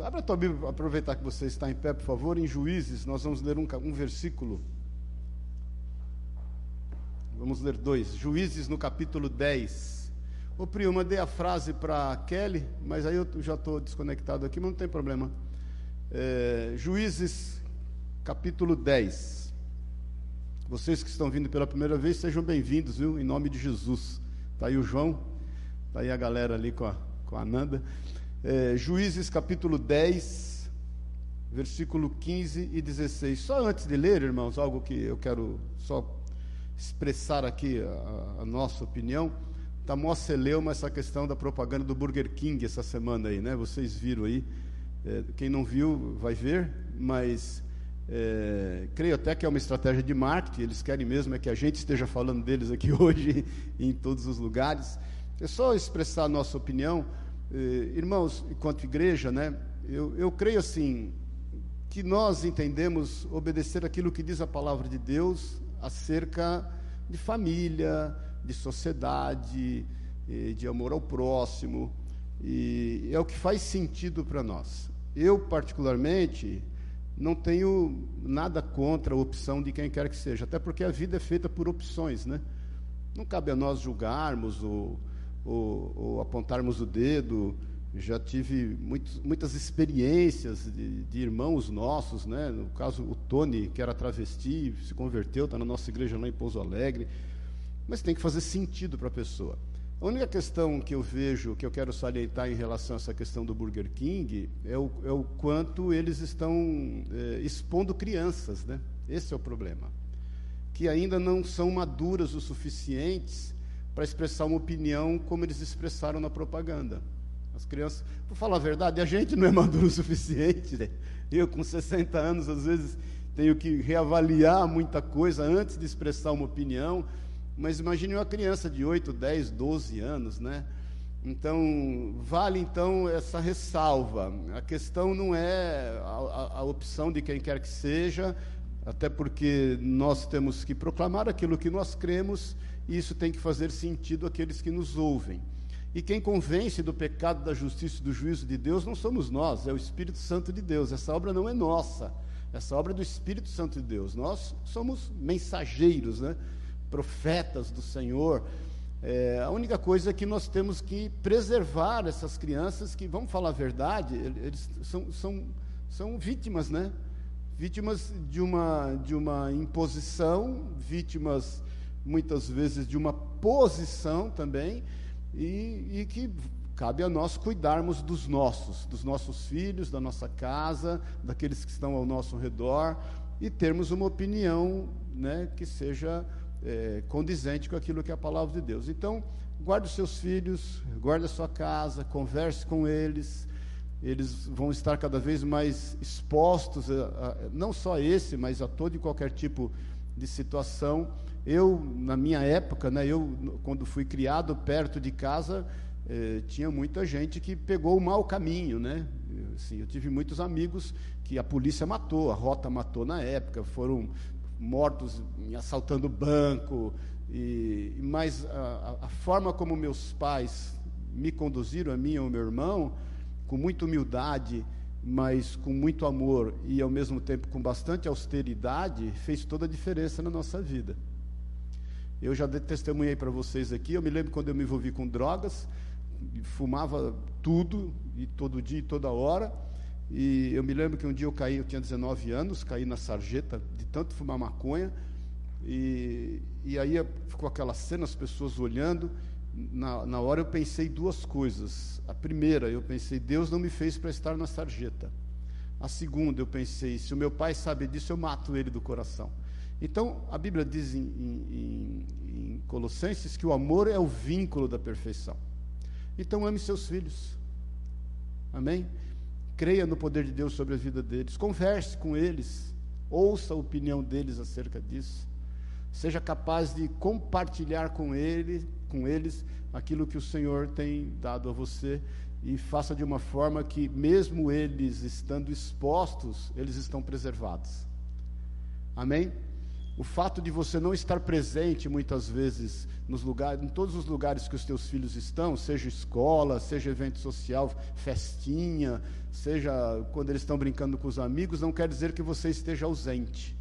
Abra a tua Bíblia, aproveitar que você está em pé, por favor, em Juízes, nós vamos ler um, um versículo. Vamos ler dois. Juízes no capítulo 10. Ô Pri, eu mandei a frase para Kelly, mas aí eu já estou desconectado aqui, mas não tem problema. É, Juízes, capítulo 10. Vocês que estão vindo pela primeira vez, sejam bem-vindos, viu? Em nome de Jesus. Está aí o João, está aí a galera ali com a, com a Nanda. É, Juízes, capítulo 10, versículo 15 e 16. Só antes de ler, irmãos, algo que eu quero só expressar aqui a, a nossa opinião. Está mó celeuma essa questão da propaganda do Burger King essa semana aí, né? Vocês viram aí. É, quem não viu vai ver, mas é, creio até que é uma estratégia de marketing. Eles querem mesmo é que a gente esteja falando deles aqui hoje em todos os lugares. É só expressar a nossa opinião, irmãos, enquanto igreja, né? Eu, eu creio assim que nós entendemos obedecer aquilo que diz a palavra de Deus acerca de família, de sociedade, de amor ao próximo, e é o que faz sentido para nós. Eu, particularmente, não tenho nada contra a opção de quem quer que seja, até porque a vida é feita por opções, né? Não cabe a nós julgarmos ou, ou, ou apontarmos o dedo. Já tive muitas experiências de, de, irmãos nossos, né? No caso, o Tony, que era travesti, se converteu, está na nossa igreja lá em Pouso Alegre. Mas tem que fazer sentido para a pessoa. A única questão que eu vejo, que eu quero salientar em relação a essa questão do Burger King, é o, é o quanto eles estão é, expondo crianças, né? Esse é o problema. Que ainda não são maduras o suficientes para expressar uma opinião como eles expressaram na propaganda. As crianças, por falar a verdade, a gente não é maduro o suficiente. Né? Eu, com 60 anos, às vezes tenho que reavaliar muita coisa antes de expressar uma opinião. Mas imagine uma criança de 8, 10, 12 anos, né? Então, vale então essa ressalva. A questão não é a, a, a, opção de quem quer que seja, até porque nós temos que proclamar aquilo que nós cremos, isso tem que fazer sentido àqueles que nos ouvem. E quem convence do pecado, da justiça e do juízo de Deus não somos nós, é o Espírito Santo de Deus. Essa obra não é nossa, essa obra é do Espírito Santo de Deus. Nós somos mensageiros, né? profetas do Senhor. É, a única coisa é que nós temos que preservar essas crianças que, vamos falar a verdade, eles são, são, são vítimas, né? Vítimas de uma, de uma imposição, vítimas muitas vezes de uma posição também, e, e que cabe a nós cuidarmos dos nossos, dos nossos filhos, da nossa casa, daqueles que estão ao nosso redor, e termos uma opinião né, que seja é, condizente com aquilo que é a palavra de Deus. Então, guarde os seus filhos, guarde a sua casa, converse com eles, eles vão estar cada vez mais expostos, a, a, não só a esse, mas a todo e qualquer tipo de situação. Eu, na minha época, né, eu, quando fui criado perto de casa, eh, tinha muita gente que pegou o mau caminho, né? Assim, eu tive muitos amigos que a polícia matou, a rota matou na época, foram mortos assaltando banco, e, mas a, a, forma como meus pais me conduziram, a mim e ao meu irmão, com muita humildade, mas com muito amor e ao mesmo tempo com bastante austeridade, fez toda a diferença na nossa vida. Eu já testemunhei para vocês aqui, eu me lembro quando eu me envolvi com drogas, fumava tudo, e todo dia e toda hora, e eu me lembro que um dia eu caí, eu tinha 19 anos, caí na sarjeta de tanto fumar maconha. E, e aí ficou aquela cena, as pessoas olhando. Na, na hora eu pensei duas coisas. A primeira, eu pensei, Deus não me fez para estar na sarjeta. A segunda, eu pensei, se o meu pai sabe disso, eu mato ele do coração. Então, a Bíblia diz em, em, em Colossenses que o amor é o vínculo da perfeição. Então, ame seus filhos. Amém? creia no poder de Deus sobre a vida deles, converse com eles, ouça a opinião deles acerca disso, seja capaz de compartilhar com ele, com eles aquilo que o Senhor tem dado a você e faça de uma forma que mesmo eles estando expostos, eles estão preservados. Amém? O fato de você não estar presente muitas vezes nos lugares, em todos os lugares que os teus filhos estão, seja escola, seja evento social, festinha, seja quando eles estão brincando com os amigos, não quer dizer que você esteja ausente.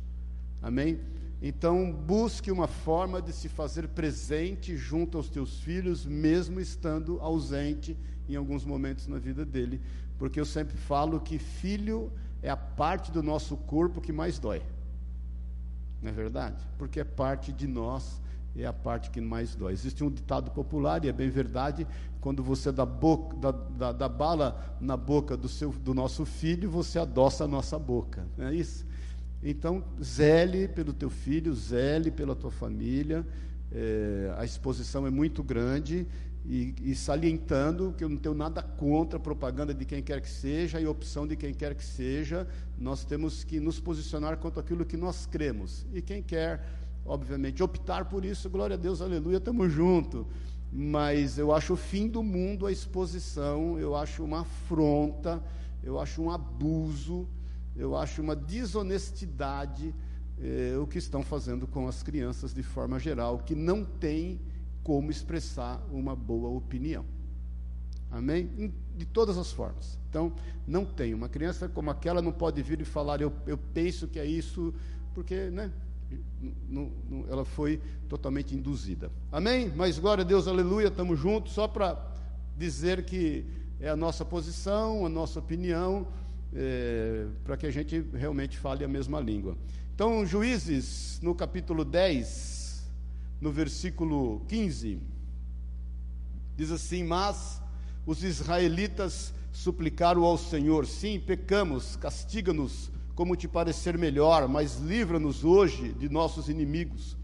Amém? Então, busque uma forma de se fazer presente junto aos teus filhos, mesmo estando ausente em alguns momentos na vida dele, porque eu sempre falo que filho é a parte do nosso corpo que mais dói. Não é verdade? Porque é parte de nós, é a parte que mais dói. Existe um ditado popular, e é bem verdade, quando você dá, boca, dá, dá, dá bala na boca do, seu, do nosso filho, você adoça a nossa boca. Não é isso? Então, zele pelo teu filho, zele pela tua família. É, a exposição é muito grande e, e, salientando que eu não tenho nada contra a propaganda de quem quer que seja e opção de quem quer que seja. Nós temos que nos posicionar quanto aquilo que nós cremos. E quem quer, obviamente, optar por isso, glória a Deus, aleluia, estamos juntos. Mas eu acho o fim do mundo a exposição, eu acho uma afronta, eu acho um abuso eu acho uma desonestidade eh, o que estão fazendo com as crianças de forma geral, que não tem como expressar uma boa opinião. Amém? De todas as formas. Então, não tem. Uma criança como aquela não pode vir e falar, eu, eu penso que é isso, porque, né? Não, não, ela foi totalmente induzida. Amém? Mas glória a Deus, aleluia, estamos juntos, só para dizer que é a nossa posição, a nossa opinião, é, para que a gente realmente fale a mesma língua. Então, Juízes, no capítulo 10, no versículo 15, diz assim: Mas os israelitas suplicaram ao Senhor: Sim, pecamos, castiga-nos como te parecer melhor, mas livra-nos hoje de nossos inimigos.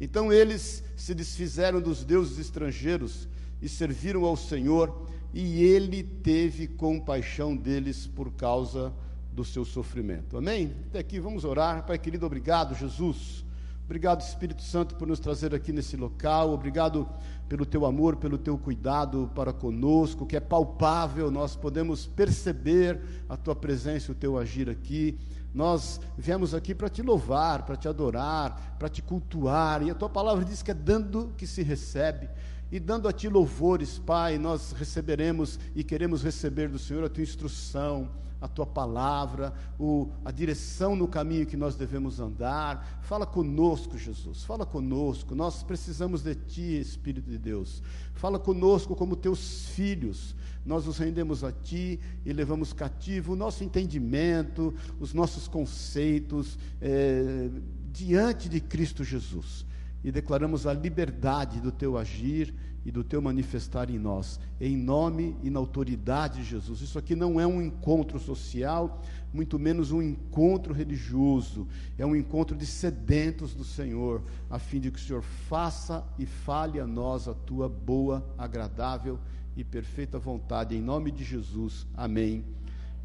Então eles se desfizeram dos deuses estrangeiros e serviram ao Senhor e ele teve compaixão deles por causa do seu sofrimento. Amém? Até aqui vamos orar. Pai querido, obrigado, Jesus. Obrigado, Espírito Santo, por nos trazer aqui nesse local. Obrigado pelo teu amor, pelo teu cuidado para conosco, que é palpável, nós podemos perceber a tua presença o teu agir aqui. Nós viemos aqui para te louvar, para te adorar, para te cultuar, e a tua palavra diz que é dando que se recebe. E dando a Ti louvores, Pai, nós receberemos e queremos receber do Senhor a Tua instrução, a Tua palavra, o, a direção no caminho que nós devemos andar. Fala conosco, Jesus, fala conosco. Nós precisamos de Ti, Espírito de Deus. Fala conosco como Teus filhos. Nós nos rendemos a Ti e levamos cativo o nosso entendimento, os nossos conceitos é, diante de Cristo Jesus e declaramos a liberdade do teu agir e do teu manifestar em nós, em nome e na autoridade de Jesus. Isso aqui não é um encontro social, muito menos um encontro religioso, é um encontro de sedentos do Senhor, a fim de que o Senhor faça e fale a nós a tua boa, agradável e perfeita vontade, em nome de Jesus. Amém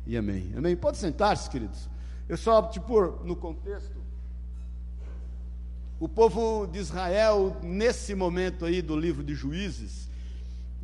e amém. Amém. Pode sentar-se, queridos. Eu só pôr no contexto o povo de Israel, nesse momento aí do livro de Juízes,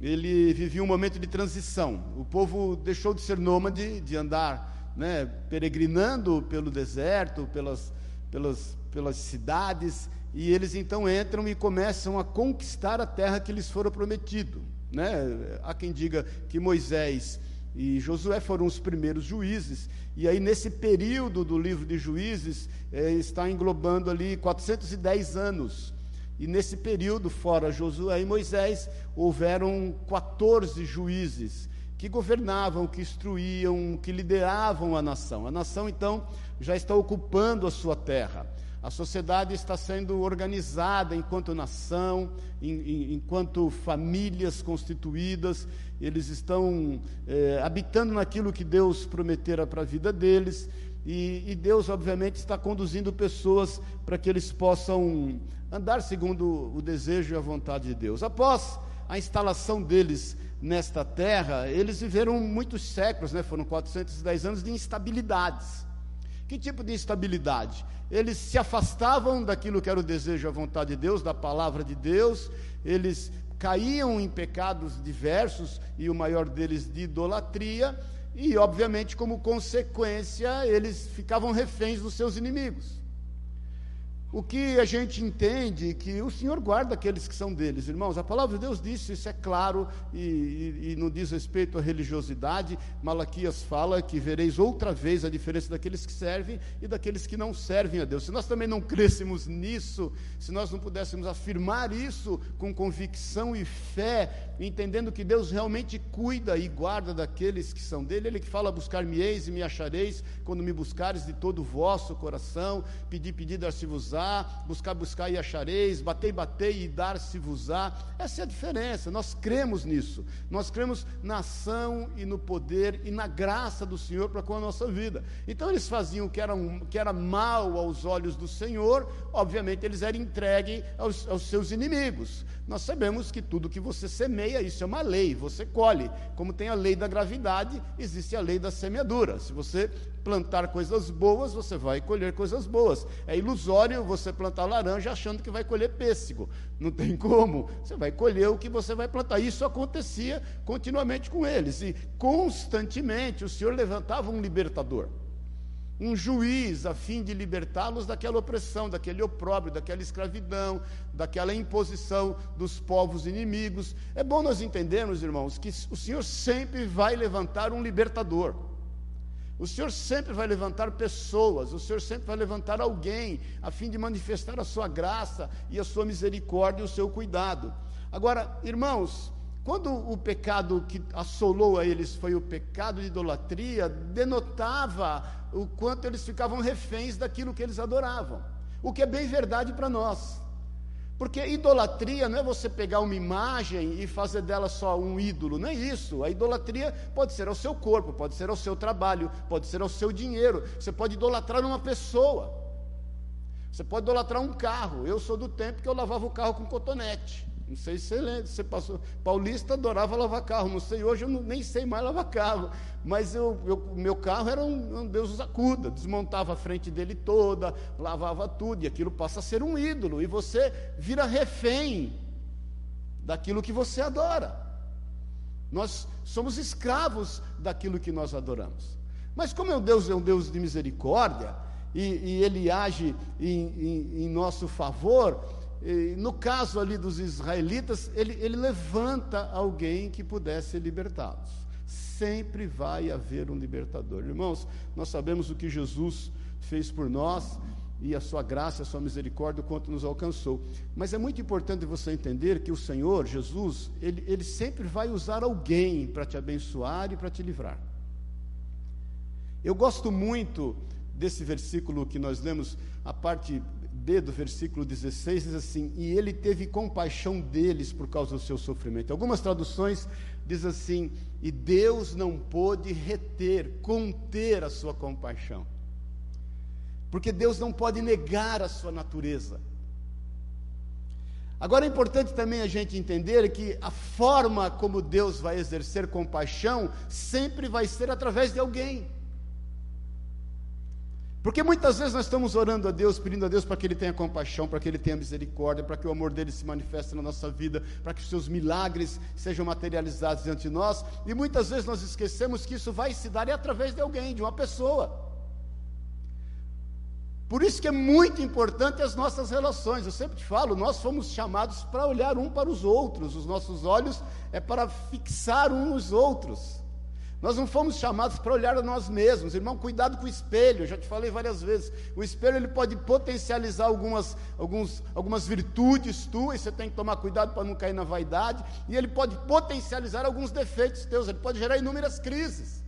ele vivia um momento de transição. O povo deixou de ser nômade, de andar né, peregrinando pelo deserto, pelas, pelas, pelas cidades, e eles então entram e começam a conquistar a terra que lhes fora prometido. Né? Há quem diga que Moisés e Josué foram os primeiros juízes, e aí nesse período do livro de Juízes, é, está englobando ali 410 anos. E nesse período, fora Josué e Moisés, houveram 14 juízes que governavam, que instruíam, que lideravam a nação. A nação, então, já está ocupando a sua terra. A sociedade está sendo organizada enquanto nação, em, em, enquanto famílias constituídas, eles estão é, habitando naquilo que Deus prometera para a vida deles, e, e Deus, obviamente, está conduzindo pessoas para que eles possam andar segundo o desejo e a vontade de Deus. Após a instalação deles nesta terra, eles viveram muitos séculos, né? foram 410 anos de instabilidades. Que tipo de instabilidade? Eles se afastavam daquilo que era o desejo e a vontade de Deus, da palavra de Deus, eles caíam em pecados diversos, e o maior deles de idolatria, e, obviamente, como consequência, eles ficavam reféns dos seus inimigos. O que a gente entende que o Senhor guarda aqueles que são deles, irmãos. A palavra de Deus diz, isso é claro, e, e, e diz respeito à religiosidade. Malaquias fala que vereis outra vez a diferença daqueles que servem e daqueles que não servem a Deus. Se nós também não crêssemos nisso, se nós não pudéssemos afirmar isso com convicção e fé, entendendo que Deus realmente cuida e guarda daqueles que são dele, Ele que fala: buscar-me-eis e me achareis, quando me buscares de todo o vosso coração, pedir, pedir, dar-se-vos-á buscar, buscar e achareis, batei, batei e dar-se-vos-á. Essa é a diferença, nós cremos nisso. Nós cremos na ação e no poder e na graça do Senhor para com a nossa vida. Então eles faziam o que era, um, que era mal aos olhos do Senhor, obviamente eles eram entregues aos, aos seus inimigos. Nós sabemos que tudo que você semeia, isso é uma lei, você colhe. Como tem a lei da gravidade, existe a lei da semeadura. Se você plantar coisas boas, você vai colher coisas boas. É ilusório você plantar laranja achando que vai colher pêssego. Não tem como. Você vai colher o que você vai plantar. Isso acontecia continuamente com eles. E constantemente o Senhor levantava um libertador um juiz a fim de libertá-los daquela opressão, daquele opróbrio, daquela escravidão, daquela imposição dos povos inimigos. É bom nós entendermos, irmãos, que o Senhor sempre vai levantar um libertador. O Senhor sempre vai levantar pessoas, o Senhor sempre vai levantar alguém, a fim de manifestar a sua graça e a sua misericórdia e o seu cuidado. Agora, irmãos, quando o pecado que assolou a eles foi o pecado de idolatria, denotava o quanto eles ficavam reféns daquilo que eles adoravam. O que é bem verdade para nós. Porque idolatria não é você pegar uma imagem e fazer dela só um ídolo, não é isso. A idolatria pode ser ao seu corpo, pode ser ao seu trabalho, pode ser ao seu dinheiro. Você pode idolatrar uma pessoa. Você pode idolatrar um carro. Eu sou do tempo que eu lavava o carro com cotonete. Não sei se você lembra, você passou. Paulista adorava lavar carro, não sei, hoje eu não, nem sei mais lavar carro. Mas eu, eu, meu carro era um, um Deus nos acuda, desmontava a frente dele toda, lavava tudo, e aquilo passa a ser um ídolo, e você vira refém daquilo que você adora. Nós somos escravos daquilo que nós adoramos. Mas como é um Deus, é um Deus de misericórdia, e, e Ele age em, em, em nosso favor, no caso ali dos israelitas, ele, ele levanta alguém que pudesse libertá-los. Sempre vai haver um libertador. Irmãos, nós sabemos o que Jesus fez por nós e a sua graça, a sua misericórdia, o quanto nos alcançou. Mas é muito importante você entender que o Senhor, Jesus, ele, ele sempre vai usar alguém para te abençoar e para te livrar. Eu gosto muito desse versículo que nós lemos, a parte B do versículo 16 diz assim: E ele teve compaixão deles por causa do seu sofrimento. Algumas traduções diz assim: E Deus não pôde reter, conter a sua compaixão. Porque Deus não pode negar a sua natureza. Agora é importante também a gente entender que a forma como Deus vai exercer compaixão sempre vai ser através de alguém. Porque muitas vezes nós estamos orando a Deus, pedindo a Deus para que Ele tenha compaixão, para que Ele tenha misericórdia, para que o amor dele se manifeste na nossa vida, para que os seus milagres sejam materializados diante de nós, e muitas vezes nós esquecemos que isso vai se dar é através de alguém, de uma pessoa. Por isso que é muito importante as nossas relações. Eu sempre te falo, nós fomos chamados para olhar um para os outros, os nossos olhos é para fixar uns nos outros. Nós não fomos chamados para olhar a nós mesmos, irmão. Cuidado com o espelho. Eu já te falei várias vezes. O espelho ele pode potencializar algumas, alguns, algumas virtudes tuas. Você tem que tomar cuidado para não cair na vaidade. E ele pode potencializar alguns defeitos teus. Ele pode gerar inúmeras crises.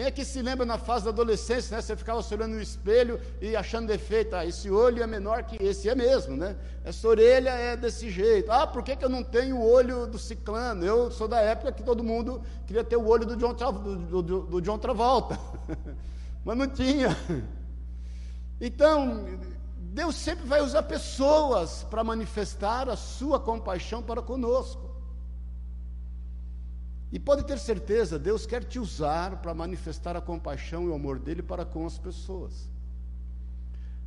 Quem é que se lembra na fase da adolescência, né? Você ficava se olhando no espelho e achando defeito. Ah, esse olho é menor que esse, é mesmo, né? Essa orelha é desse jeito. Ah, por que, que eu não tenho o olho do ciclano? Eu sou da época que todo mundo queria ter o olho do John, do, do, do John Travolta. Mas não tinha. Então, Deus sempre vai usar pessoas para manifestar a sua compaixão para conosco. E pode ter certeza, Deus quer te usar para manifestar a compaixão e o amor dele para com as pessoas.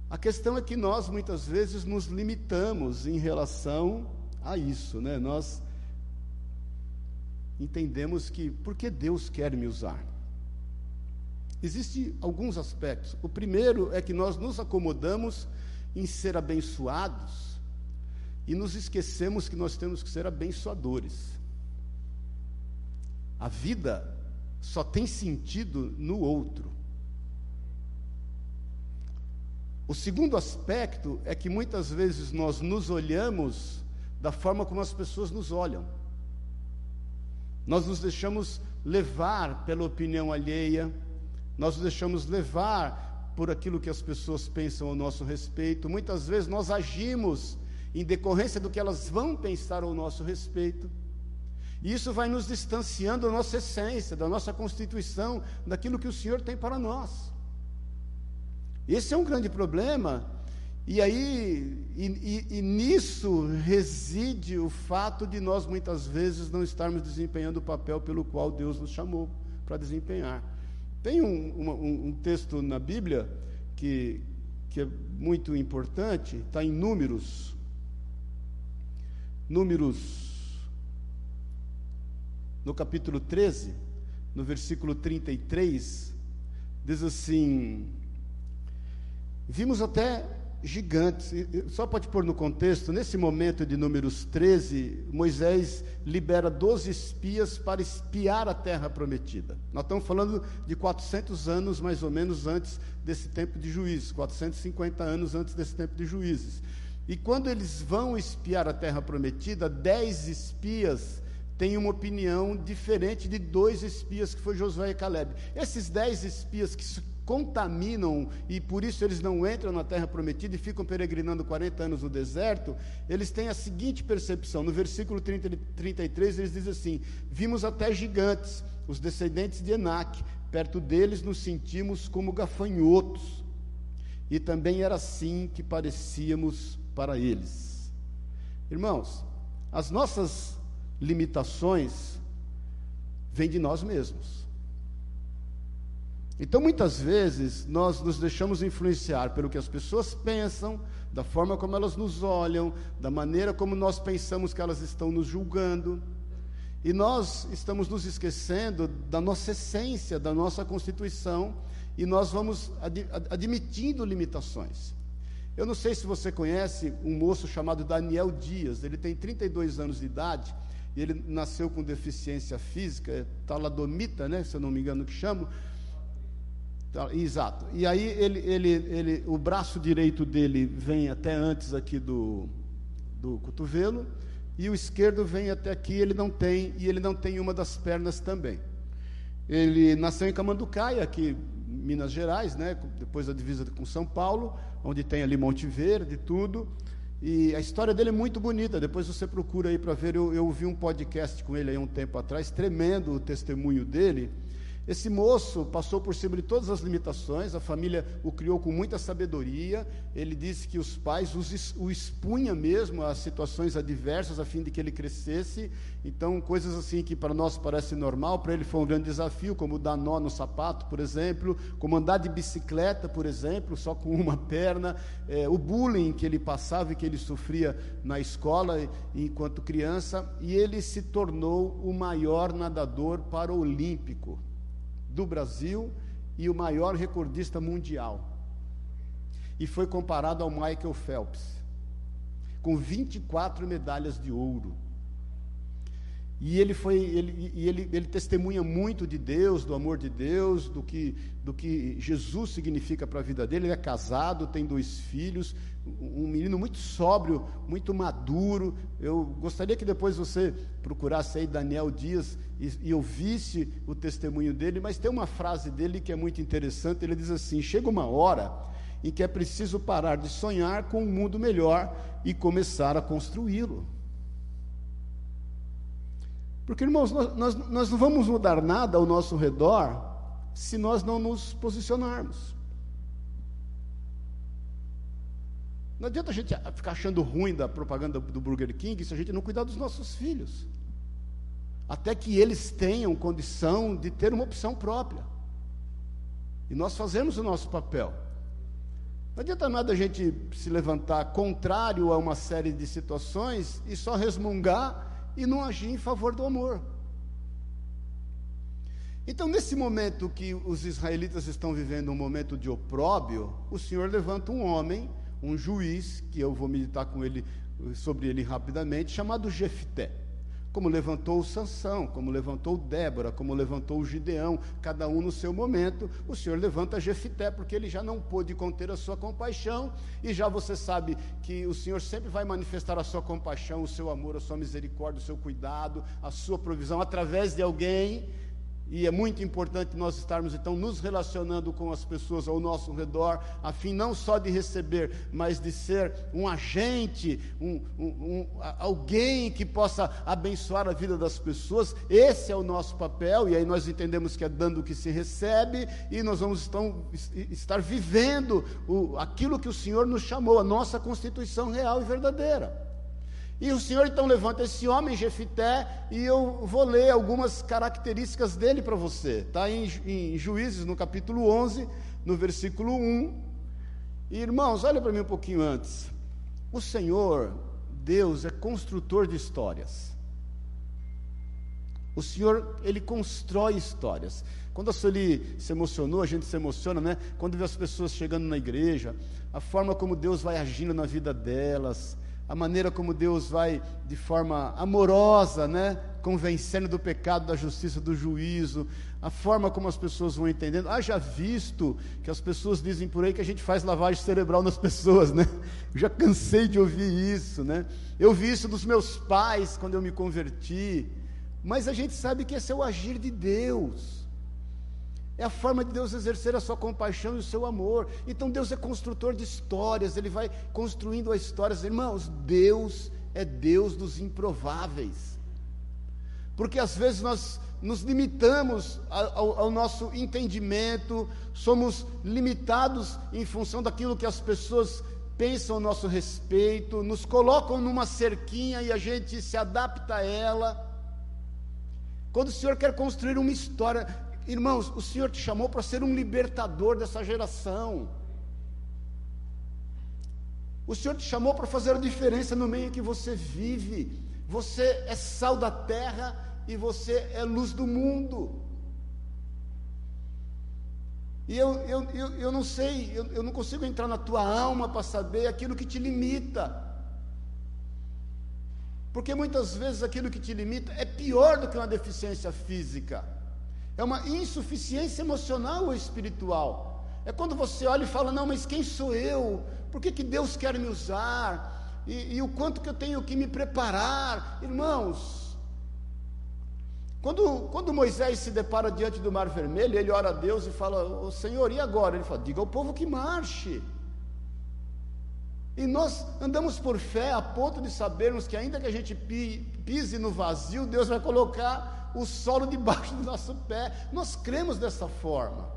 A questão é que nós muitas vezes nos limitamos em relação a isso, né? Nós entendemos que por que Deus quer me usar? Existem alguns aspectos. O primeiro é que nós nos acomodamos em ser abençoados e nos esquecemos que nós temos que ser abençoadores. A vida só tem sentido no outro. O segundo aspecto é que muitas vezes nós nos olhamos da forma como as pessoas nos olham. Nós nos deixamos levar pela opinião alheia, nós nos deixamos levar por aquilo que as pessoas pensam ao nosso respeito. Muitas vezes nós agimos em decorrência do que elas vão pensar ao nosso respeito. E isso vai nos distanciando da nossa essência, da nossa constituição, daquilo que o Senhor tem para nós. Esse é um grande problema, e aí, e, e, e, nisso reside o fato de nós muitas vezes não estarmos desempenhando o papel pelo qual Deus nos chamou para desempenhar. Tem um, um, um texto na Bíblia que, que é muito importante, está em Números. Números, no capítulo 13, no versículo 33, diz assim: Vimos até gigantes. Só pode pôr no contexto, nesse momento de Números 13, Moisés libera 12 espias para espiar a terra prometida. Nós estamos falando de 400 anos mais ou menos antes desse tempo de juízes, 450 anos antes desse tempo de juízes. E quando eles vão espiar a terra prometida, dez espias têm uma opinião diferente de dois espias que foi Josué e Caleb. Esses dez espias que contaminam e por isso eles não entram na terra prometida e ficam peregrinando 40 anos no deserto, eles têm a seguinte percepção. No versículo 30, 33 eles dizem assim: Vimos até gigantes, os descendentes de Enac, perto deles nos sentimos como gafanhotos. E também era assim que parecíamos para eles. Irmãos, as nossas limitações vêm de nós mesmos. Então, muitas vezes, nós nos deixamos influenciar pelo que as pessoas pensam, da forma como elas nos olham, da maneira como nós pensamos que elas estão nos julgando. E nós estamos nos esquecendo da nossa essência, da nossa constituição, e nós vamos ad admitindo limitações. Eu não sei se você conhece um moço chamado Daniel Dias, ele tem 32 anos de idade, e ele nasceu com deficiência física, é taladomita, né, se eu não me engano que chamo, exato. E aí ele, ele, ele, o braço direito dele vem até antes aqui do, do cotovelo e o esquerdo vem até aqui. Ele não tem e ele não tem uma das pernas também. Ele nasceu em Camanducaia, aqui Minas Gerais, né? Depois da divisa com São Paulo, onde tem ali Monte Verde, tudo. E a história dele é muito bonita. Depois você procura aí para ver. Eu, eu vi um podcast com ele aí um tempo atrás, tremendo o testemunho dele. Esse moço passou por cima de todas as limitações, a família o criou com muita sabedoria. Ele disse que os pais o expunham mesmo a situações adversas a fim de que ele crescesse. Então, coisas assim que para nós parece normal, para ele foi um grande desafio, como dar nó no sapato, por exemplo, como andar de bicicleta, por exemplo, só com uma perna, é, o bullying que ele passava e que ele sofria na escola enquanto criança, e ele se tornou o maior nadador paraolímpico do Brasil e o maior recordista mundial. E foi comparado ao Michael Phelps, com 24 medalhas de ouro. E ele foi, ele, ele, ele testemunha muito de Deus, do amor de Deus, do que, do que Jesus significa para a vida dele. Ele é casado, tem dois filhos, um menino muito sóbrio, muito maduro. Eu gostaria que depois você procurasse aí Daniel Dias e, e ouvisse o testemunho dele, mas tem uma frase dele que é muito interessante. Ele diz assim: chega uma hora em que é preciso parar de sonhar com um mundo melhor e começar a construí-lo. Porque, irmãos, nós, nós, nós não vamos mudar nada ao nosso redor se nós não nos posicionarmos. Não adianta a gente ficar achando ruim da propaganda do Burger King se a gente não cuidar dos nossos filhos. Até que eles tenham condição de ter uma opção própria. E nós fazemos o nosso papel. Não adianta nada a gente se levantar contrário a uma série de situações e só resmungar e não agir em favor do amor. Então, nesse momento que os israelitas estão vivendo um momento de opróbio, o Senhor levanta um homem, um juiz, que eu vou meditar com ele sobre ele rapidamente, chamado Jefté como levantou Sansão, como levantou Débora, como levantou Gideão, cada um no seu momento, o Senhor levanta Jefité, porque ele já não pôde conter a sua compaixão, e já você sabe que o Senhor sempre vai manifestar a sua compaixão, o seu amor, a sua misericórdia, o seu cuidado, a sua provisão através de alguém e é muito importante nós estarmos então nos relacionando com as pessoas ao nosso redor, a fim não só de receber, mas de ser um agente, um, um, um, alguém que possa abençoar a vida das pessoas. Esse é o nosso papel, e aí nós entendemos que é dando o que se recebe, e nós vamos então estar vivendo o, aquilo que o Senhor nos chamou, a nossa constituição real e verdadeira. E o Senhor então levanta esse homem, Jefité, e eu vou ler algumas características dele para você. Está em, em, Juízes, no capítulo 11, no versículo 1. E, irmãos, olha para mim um pouquinho antes. O Senhor, Deus, é construtor de histórias. O Senhor, Ele constrói histórias. Quando a Sueli se emocionou, a gente se emociona, né? Quando vê as pessoas chegando na igreja, a forma como Deus vai agindo na vida delas, a maneira como Deus vai, de forma amorosa, né, convencendo do pecado, da justiça, do juízo, a forma como as pessoas vão entendendo. Haja visto que as pessoas dizem por aí que a gente faz lavagem cerebral nas pessoas, né? Eu já cansei de ouvir isso, né? Eu vi isso dos meus pais quando eu me converti, mas a gente sabe que esse é o agir de Deus. É a forma de Deus exercer a sua compaixão e o seu amor. Então Deus é construtor de histórias, Ele vai construindo as histórias. Irmãos, Deus é Deus dos improváveis. Porque às vezes nós nos limitamos ao, ao, nosso entendimento, somos limitados em função daquilo que as pessoas pensam a nosso respeito, nos colocam numa cerquinha e a gente se adapta a ela. Quando o Senhor quer construir uma história, Irmãos, o Senhor te chamou para ser um libertador dessa geração. O Senhor te chamou para fazer a diferença no meio que você vive. Você é sal da terra e você é luz do mundo. E eu, eu, eu, eu não sei, eu, eu não consigo entrar na tua alma para saber aquilo que te limita. Porque muitas vezes aquilo que te limita é pior do que uma deficiência física. É uma insuficiência emocional ou espiritual. É quando você olha e fala: Não, mas quem sou eu? Por que, que Deus quer me usar? E, e o quanto que eu tenho que me preparar? Irmãos, quando, quando Moisés se depara diante do Mar Vermelho, ele ora a Deus e fala: oh, Senhor, e agora? Ele fala: Diga ao povo que marche. E nós andamos por fé a ponto de sabermos que, ainda que a gente pise no vazio, Deus vai colocar o solo debaixo do nosso pé. Nós cremos dessa forma.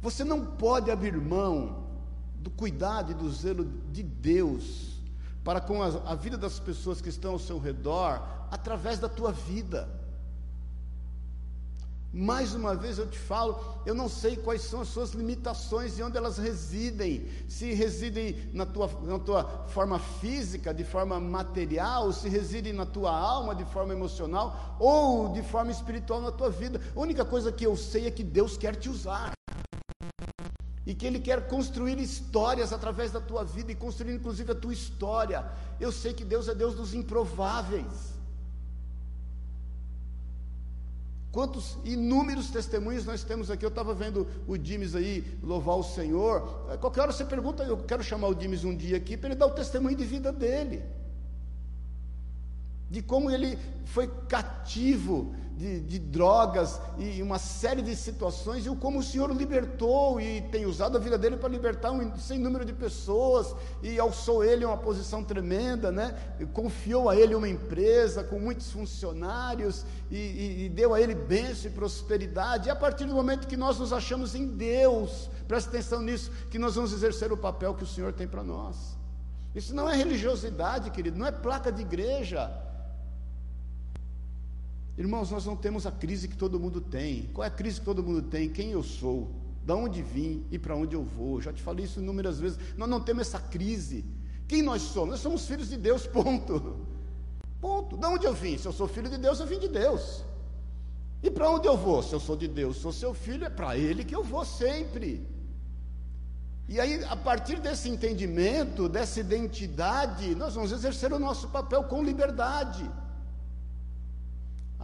Você não pode abrir mão do cuidado e do zelo de Deus para com a, a vida das pessoas que estão ao seu redor através da tua vida. Mais uma vez eu te falo, eu não sei quais são as suas limitações e onde elas residem. Se residem na tua, na tua forma física, de forma material, se residem na tua alma, de forma emocional, ou de forma espiritual na tua vida. A única coisa que eu sei é que Deus quer te usar. E que Ele quer construir histórias através da tua vida e construir inclusive a tua história. Eu sei que Deus é Deus dos improváveis. Quantos inúmeros testemunhos nós temos aqui? Eu estava vendo o Dimes aí louvar o Senhor. Qualquer hora você pergunta, eu quero chamar o Dimes um dia aqui para ele dar o testemunho de vida dele. De como ele foi cativo de, de, drogas e uma série de situações, e como o Senhor o libertou e tem usado a vida dele para libertar um sem número de pessoas, e alçou ele uma posição tremenda, né? Confiou a ele uma empresa com muitos funcionários, e, e, e deu a ele bênção e prosperidade, e a partir do momento que nós nos achamos em Deus, presta atenção nisso, que nós vamos exercer o papel que o Senhor tem para nós. Isso não é religiosidade, querido, não é placa de igreja. Irmãos, nós não temos a crise que todo mundo tem. Qual é a crise que todo mundo tem? Quem eu sou? Da onde vim e para onde eu vou? Já te falei isso inúmeras vezes. Nós não temos essa crise. Quem nós somos? Nós somos filhos de Deus, ponto. Ponto. Da onde eu vim? Se eu sou filho de Deus, eu vim de Deus. E para onde eu vou? Se eu sou de Deus, sou seu filho, é para Ele que eu vou sempre. E aí, a partir desse entendimento, dessa identidade, nós vamos exercer o nosso papel com liberdade,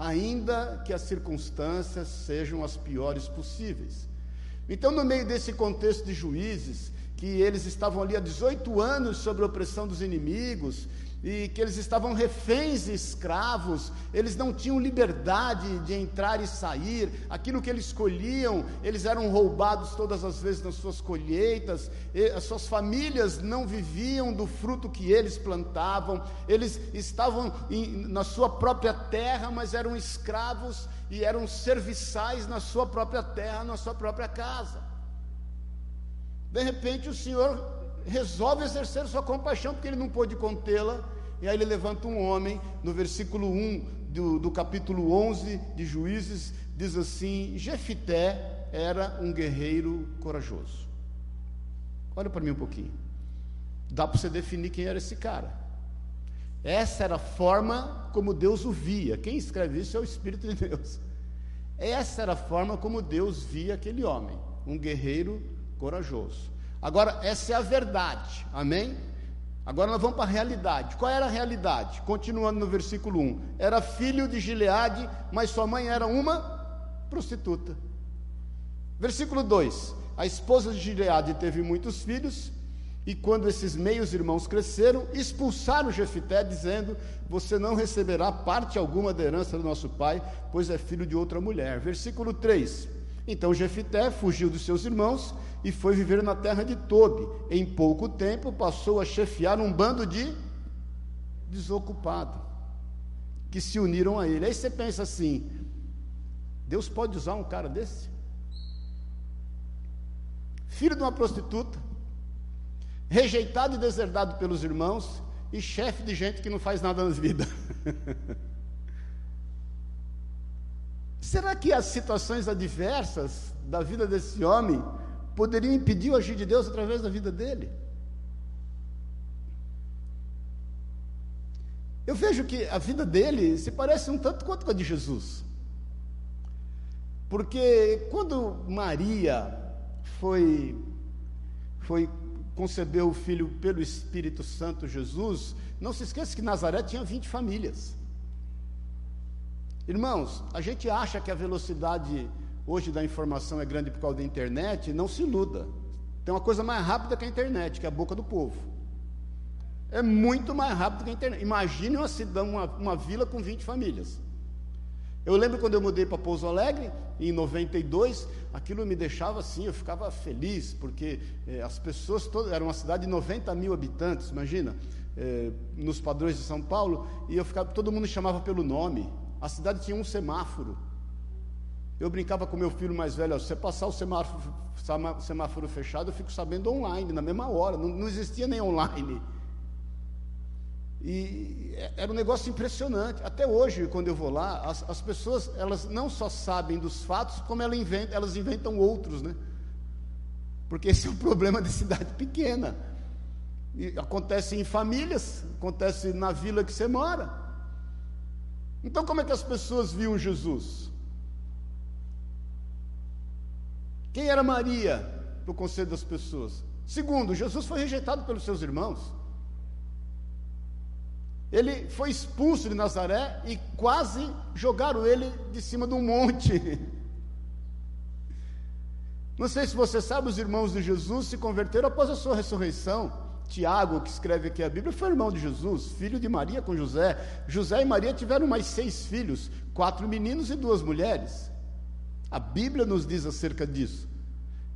ainda que as circunstâncias sejam as piores possíveis. Então, no meio desse contexto de juízes, que eles estavam ali há 18 anos sob a opressão dos inimigos, e que eles estavam reféns e escravos, eles não tinham liberdade de entrar e sair, aquilo que eles escolhiam, eles eram roubados todas as vezes nas suas colheitas, as suas famílias não viviam do fruto que eles plantavam, eles estavam em, na sua própria terra, mas eram escravos e eram serviçais na sua própria terra, na sua própria casa. De repente o Senhor resolve exercer sua compaixão, porque ele não pôde contê-la, e aí ele levanta um homem, no versículo 1 do, do capítulo 11 de Juízes, diz assim: Jefité era um guerreiro corajoso. Olha para mim um pouquinho. Dá para você definir quem era esse cara. Essa era a forma como Deus o via. Quem escreve isso é o Espírito de Deus. Essa era a forma como Deus via aquele homem, um guerreiro corajoso. Agora, essa é a verdade, amém? Agora nós vamos para a realidade. Qual era a realidade? Continuando no versículo 1: Era filho de Gileade, mas sua mãe era uma prostituta. Versículo 2: A esposa de Gileade teve muitos filhos, e quando esses meios irmãos cresceram, expulsaram Jefité, dizendo: Você não receberá parte alguma da herança do nosso pai, pois é filho de outra mulher. Versículo 3: Então Jefité fugiu dos seus irmãos e foi viver na terra de Tobi. Em pouco tempo passou a chefiar um bando de desocupados que se uniram a ele. Aí você pensa assim: Deus pode usar um cara desse? Filho de uma prostituta, rejeitado e deserdado pelos irmãos e chefe de gente que não faz nada na vida. Será que as situações adversas da vida desse homem poderiam impedir o agir de Deus através da vida dele. Eu vejo que a vida dele se parece um tanto quanto com a de Jesus. Porque quando Maria foi, foi concebeu o filho pelo Espírito Santo Jesus, não se esqueça que Nazaré tinha 20 famílias. Irmãos, a gente acha que a velocidade hoje da informação é grande por causa da internet, não se iluda. Tem uma coisa mais rápida que a internet, que é a boca do povo. É muito mais rápido que a internet. Imagine uma, uma, uma vila com 20 famílias. Eu lembro quando eu mudei para Pouso Alegre, em 92, aquilo me deixava assim, eu ficava feliz, porque eh, as pessoas todas, era uma cidade de 90 mil habitantes, imagina, eh, nos padrões de São Paulo, e eu ficava, todo mundo chamava pelo nome. A cidade tinha um semáforo. Eu brincava com meu filho mais velho, se você passar o semáforo, semáforo fechado, eu fico sabendo online, na mesma hora, não, não existia nem online. E é, era um negócio impressionante. Até hoje, quando eu vou lá, as, as pessoas elas não só sabem dos fatos, como elas inventam, elas inventam outros, né? Porque esse é o problema de cidade pequena. E acontece em famílias, acontece na vila que você mora. Então, como é que as pessoas viam Jesus? Quem era Maria para o conselho das pessoas? Segundo, Jesus foi rejeitado pelos seus irmãos. Ele foi expulso de Nazaré e quase jogaram ele de cima de um monte. Não sei se você sabe, os irmãos de Jesus se converteram após a sua ressurreição. Tiago, que escreve aqui a Bíblia, foi irmão de Jesus, filho de Maria com José. José e Maria tiveram mais seis filhos, quatro meninos e duas mulheres. A Bíblia nos diz acerca disso.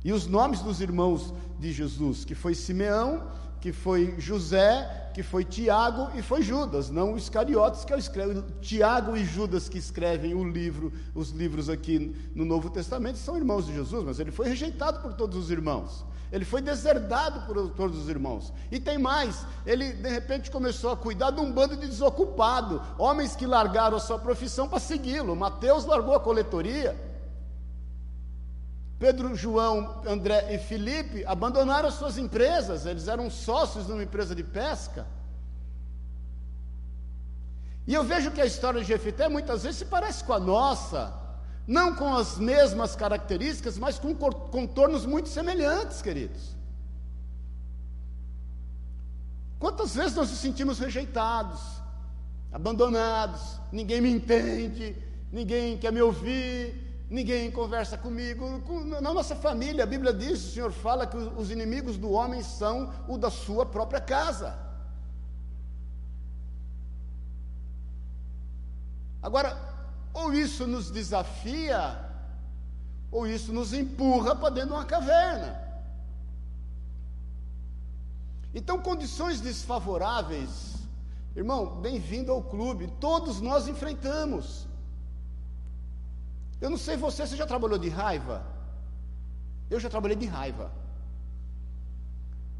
E os nomes dos irmãos de Jesus, que foi Simeão, que foi José, que foi Tiago e foi Judas, não os Iscariotes, que é o Tiago e Judas que escrevem o livro, os livros aqui no Novo Testamento, são irmãos de Jesus, mas ele foi rejeitado por todos os irmãos. Ele foi deserdado por todos os irmãos. E tem mais, ele de repente começou a cuidar de um bando de desocupado, homens que largaram a sua profissão para segui-lo. Mateus largou a coletoria, Pedro, João, André e Felipe abandonaram suas empresas, eles eram sócios numa empresa de pesca. E eu vejo que a história de Jefité muitas vezes se parece com a nossa, não com as mesmas características, mas com contornos muito semelhantes, queridos. Quantas vezes nós nos sentimos rejeitados, abandonados, ninguém me entende, ninguém quer me ouvir, ninguém conversa comigo. Na nossa família, a Bíblia diz, o Senhor fala que os inimigos do homem são o da sua própria casa. Agora, ou isso nos desafia, ou isso nos empurra para dentro de uma caverna. Então, condições desfavoráveis, irmão, bem-vindo ao clube, todos nós enfrentamos. Eu não sei você, você já trabalhou de raiva? Eu já trabalhei de raiva.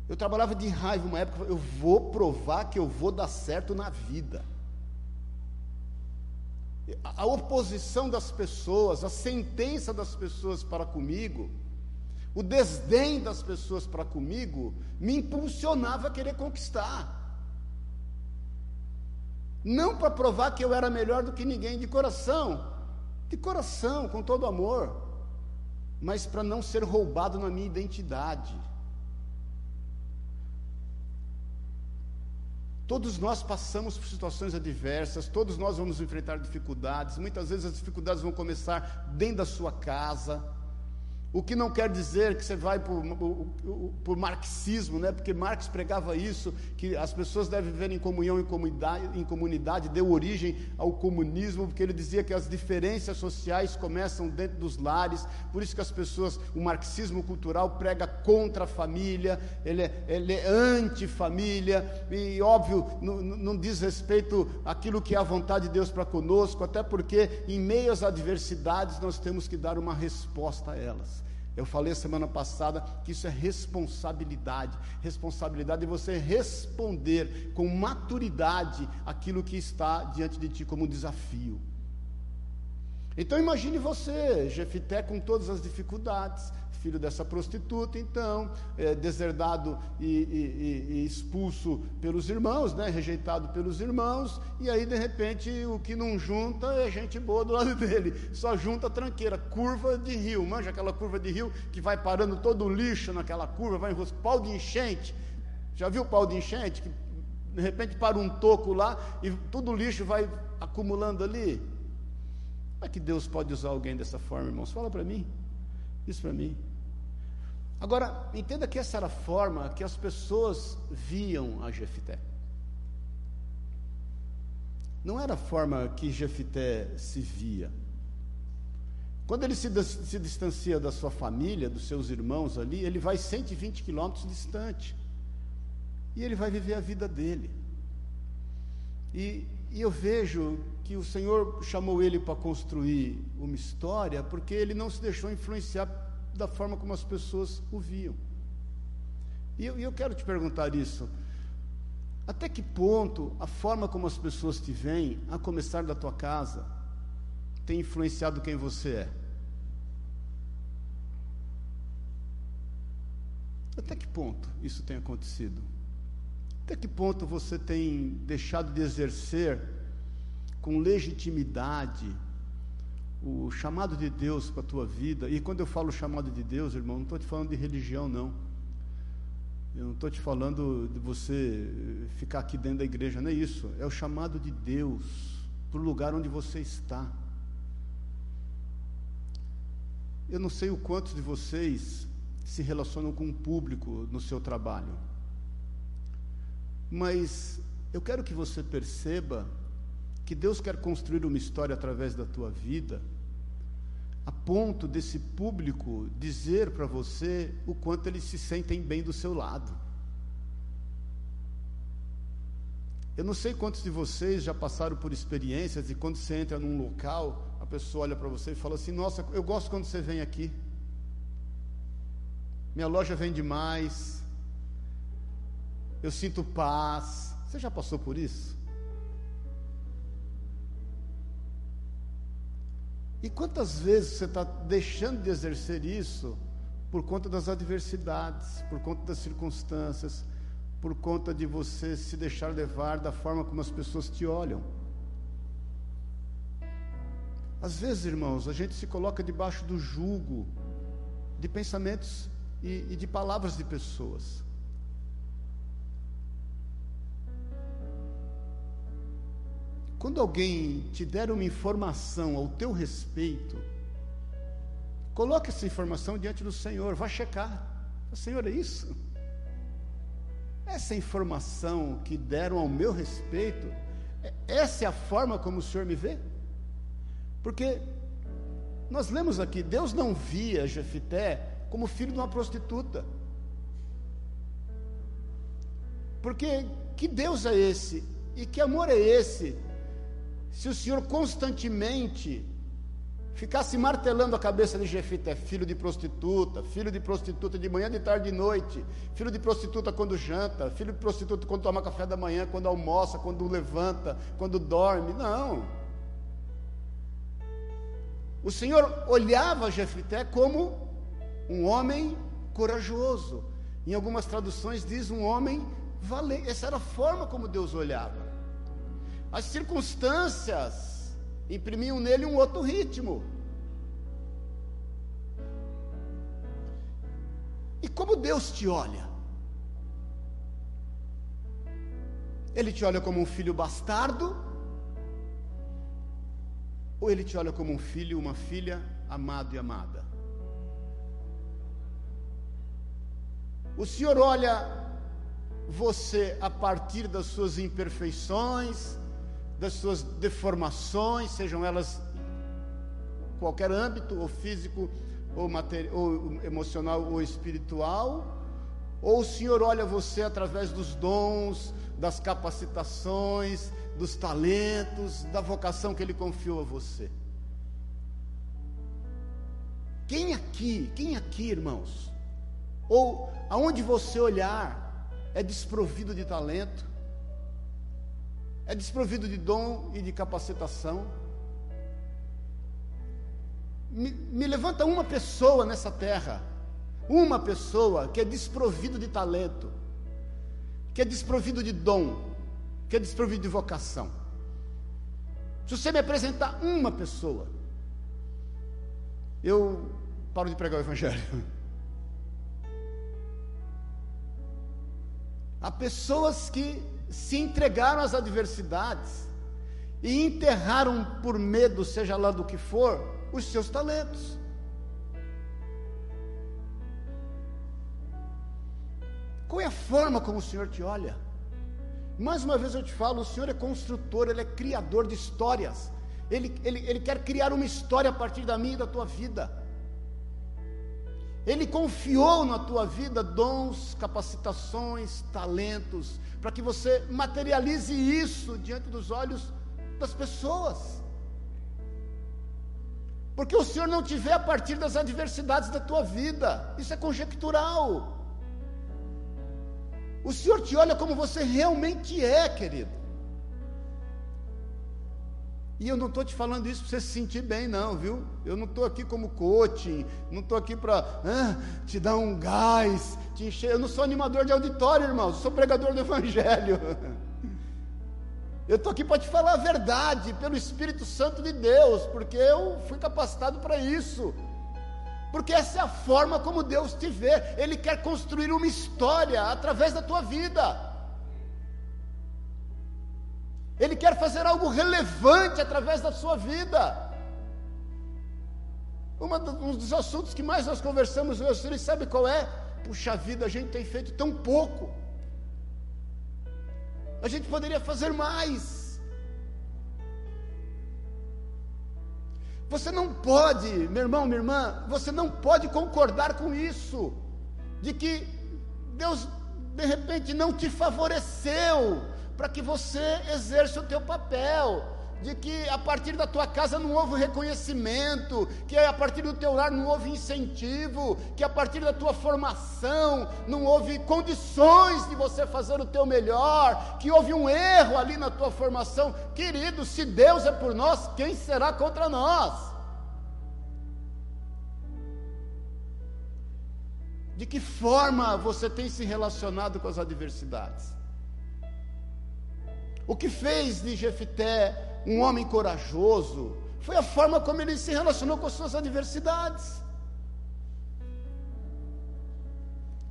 Eu trabalhava de raiva uma época, eu vou provar que eu vou dar certo na vida. A oposição das pessoas, a sentença das pessoas para comigo, o desdém das pessoas para comigo, me impulsionava a querer conquistar. Não para provar que eu era melhor do que ninguém de coração, de coração, com todo amor, mas para não ser roubado na minha identidade. Todos nós passamos por situações adversas, todos nós vamos enfrentar dificuldades. Muitas vezes as dificuldades vão começar dentro da sua casa, o que não quer dizer que você vai por, marxismo, né? porque Marx pregava isso, que as pessoas devem viver em comunhão, em comunidade, em comunidade, deu origem ao comunismo, porque ele dizia que as diferenças sociais começam dentro dos lares, por isso que as pessoas, o marxismo cultural prega contra a família, ele é, ele é anti-família, e óbvio, não, não diz respeito àquilo que é a vontade de Deus para conosco, até porque em meio às adversidades nós temos que dar uma resposta a elas. Eu falei semana passada que isso é responsabilidade. Responsabilidade de você responder com maturidade aquilo que está diante de ti como desafio. Então imagine você, Jefité, com todas as dificuldades, filho dessa prostituta, então, é, deserdado e, e, e, expulso pelos irmãos, né, rejeitado pelos irmãos, e aí de repente o que não junta é gente boa do lado dele, só junta tranqueira, curva de rio, manja aquela curva de rio que vai parando todo o lixo naquela curva, vai enroscar, pau de enchente, já viu pau de enchente? Que de repente para um toco lá e todo o lixo vai acumulando ali. Como é que Deus pode usar alguém dessa forma, irmãos? Fala para mim. Isso para mim. Agora, entenda que essa era a forma que as pessoas viam a Jefité. Não era a forma que Jefité se via. Quando ele se, se distancia da sua família, dos seus irmãos ali, ele vai 120 quilômetros distante. E ele vai viver a vida dele. E, e eu vejo que o Senhor chamou ele para construir uma história, porque ele não se deixou influenciar da forma como as pessoas o viam. E eu, eu quero te perguntar isso. Até que ponto a forma como as pessoas te veem, a começar da tua casa, tem influenciado quem você é? Até que ponto isso tem acontecido? Até que ponto você tem deixado de exercer com legitimidade o chamado de Deus para a tua vida, e quando eu falo chamado de Deus, irmão, não estou te falando de religião, não. Eu não estou te falando de você ficar aqui dentro da igreja, não é isso. É o chamado de Deus para o lugar onde você está. Eu não sei o quantos de vocês se relacionam com o público no seu trabalho, mas eu quero que você perceba que Deus quer construir uma história através da tua vida a ponto desse público dizer para você o quanto eles se sentem bem do seu lado. Eu não sei quantos de vocês já passaram por experiências e quando você entra num local, a pessoa olha para você e fala assim: Nossa, eu gosto quando você vem aqui. Minha loja vende mais. Eu sinto paz. Você já passou por isso? E quantas vezes você está deixando de exercer isso por conta das adversidades, por conta das circunstâncias, por conta de você se deixar levar da forma como as pessoas te olham? Às vezes, irmãos, a gente se coloca debaixo do jugo de pensamentos e, e de palavras de pessoas. Quando alguém te der uma informação ao teu respeito, coloque essa informação diante do Senhor, vá checar. Senhor, é isso? Essa informação que deram ao meu respeito, é, essa é a forma como o Senhor me vê? Porque nós lemos aqui, Deus não via Jefité como filho de uma prostituta. Porque que Deus é esse? E que amor é esse? Se o Senhor constantemente ficasse martelando a cabeça de Jefité, filho de prostituta, filho de prostituta de manhã, de tarde, de noite, filho de prostituta quando janta, filho de prostituta quando toma café da manhã, quando almoça, quando levanta, quando dorme. Não. O Senhor olhava Jefité como um homem corajoso. Em algumas traduções diz um homem valente. Essa era a forma como Deus olhava. As circunstâncias imprimiam nele um outro ritmo. E como Deus te olha? Ele te olha como um filho bastardo? Ou ele te olha como um filho, uma filha amado e amada? O Senhor olha você a partir das suas imperfeições, das suas deformações, sejam elas qualquer âmbito, ou físico, ou, ou emocional, ou espiritual, ou o Senhor olha você através dos dons, das capacitações, dos talentos, da vocação que Ele confiou a você. Quem aqui, quem aqui, irmãos, ou aonde você olhar, é desprovido de talento, é desprovido de dom e de capacitação. Me, me, levanta uma pessoa nessa terra, uma pessoa que é desprovido de talento, que é desprovido de dom, que é desprovido de vocação. Se você me apresentar uma pessoa, eu paro de pregar o Evangelho. Há pessoas que se entregaram às adversidades e enterraram por medo, seja lá do que for, os seus talentos. Qual é a forma como o Senhor te olha? Mais uma vez eu te falo: o Senhor é construtor, Ele é criador de histórias. Ele, ele, ele quer criar uma história a partir da minha e da tua vida. Ele confiou na tua vida dons, capacitações, talentos, para que você materialize isso diante dos olhos das pessoas. Porque o Senhor não te vê a partir das adversidades da tua vida, isso é conjectural. O Senhor te olha como você realmente é, querido. E eu não estou te falando isso para você se sentir bem, não, viu? Eu não estou aqui como coaching, não estou aqui para ah, te dar um gás, te encher. Eu não sou animador de auditório, irmão, eu sou pregador do Evangelho. Eu estou aqui para te falar a verdade, pelo Espírito Santo de Deus, porque eu fui capacitado para isso. Porque essa é a forma como Deus te vê. Ele quer construir uma história através da tua vida. Ele quer fazer algo relevante através da sua vida. Uma um dos assuntos que mais nós conversamos, meus filhos, sabe qual é? Puxa vida, a gente tem feito tão pouco. A gente poderia fazer mais. Você não pode, meu irmão, minha irmã, você não pode concordar com isso, de que Deus de repente não te favoreceu para que você exerça o teu papel, de que a partir da tua casa não houve reconhecimento, que a partir do teu lar não houve incentivo, que a partir da tua formação não houve condições de você fazer o teu melhor, que houve um erro ali na tua formação. Querido, se Deus é por nós, quem será contra nós? De que forma você tem se relacionado com as adversidades? O que fez de Jefité um homem corajoso foi a forma como ele se relacionou com as suas adversidades.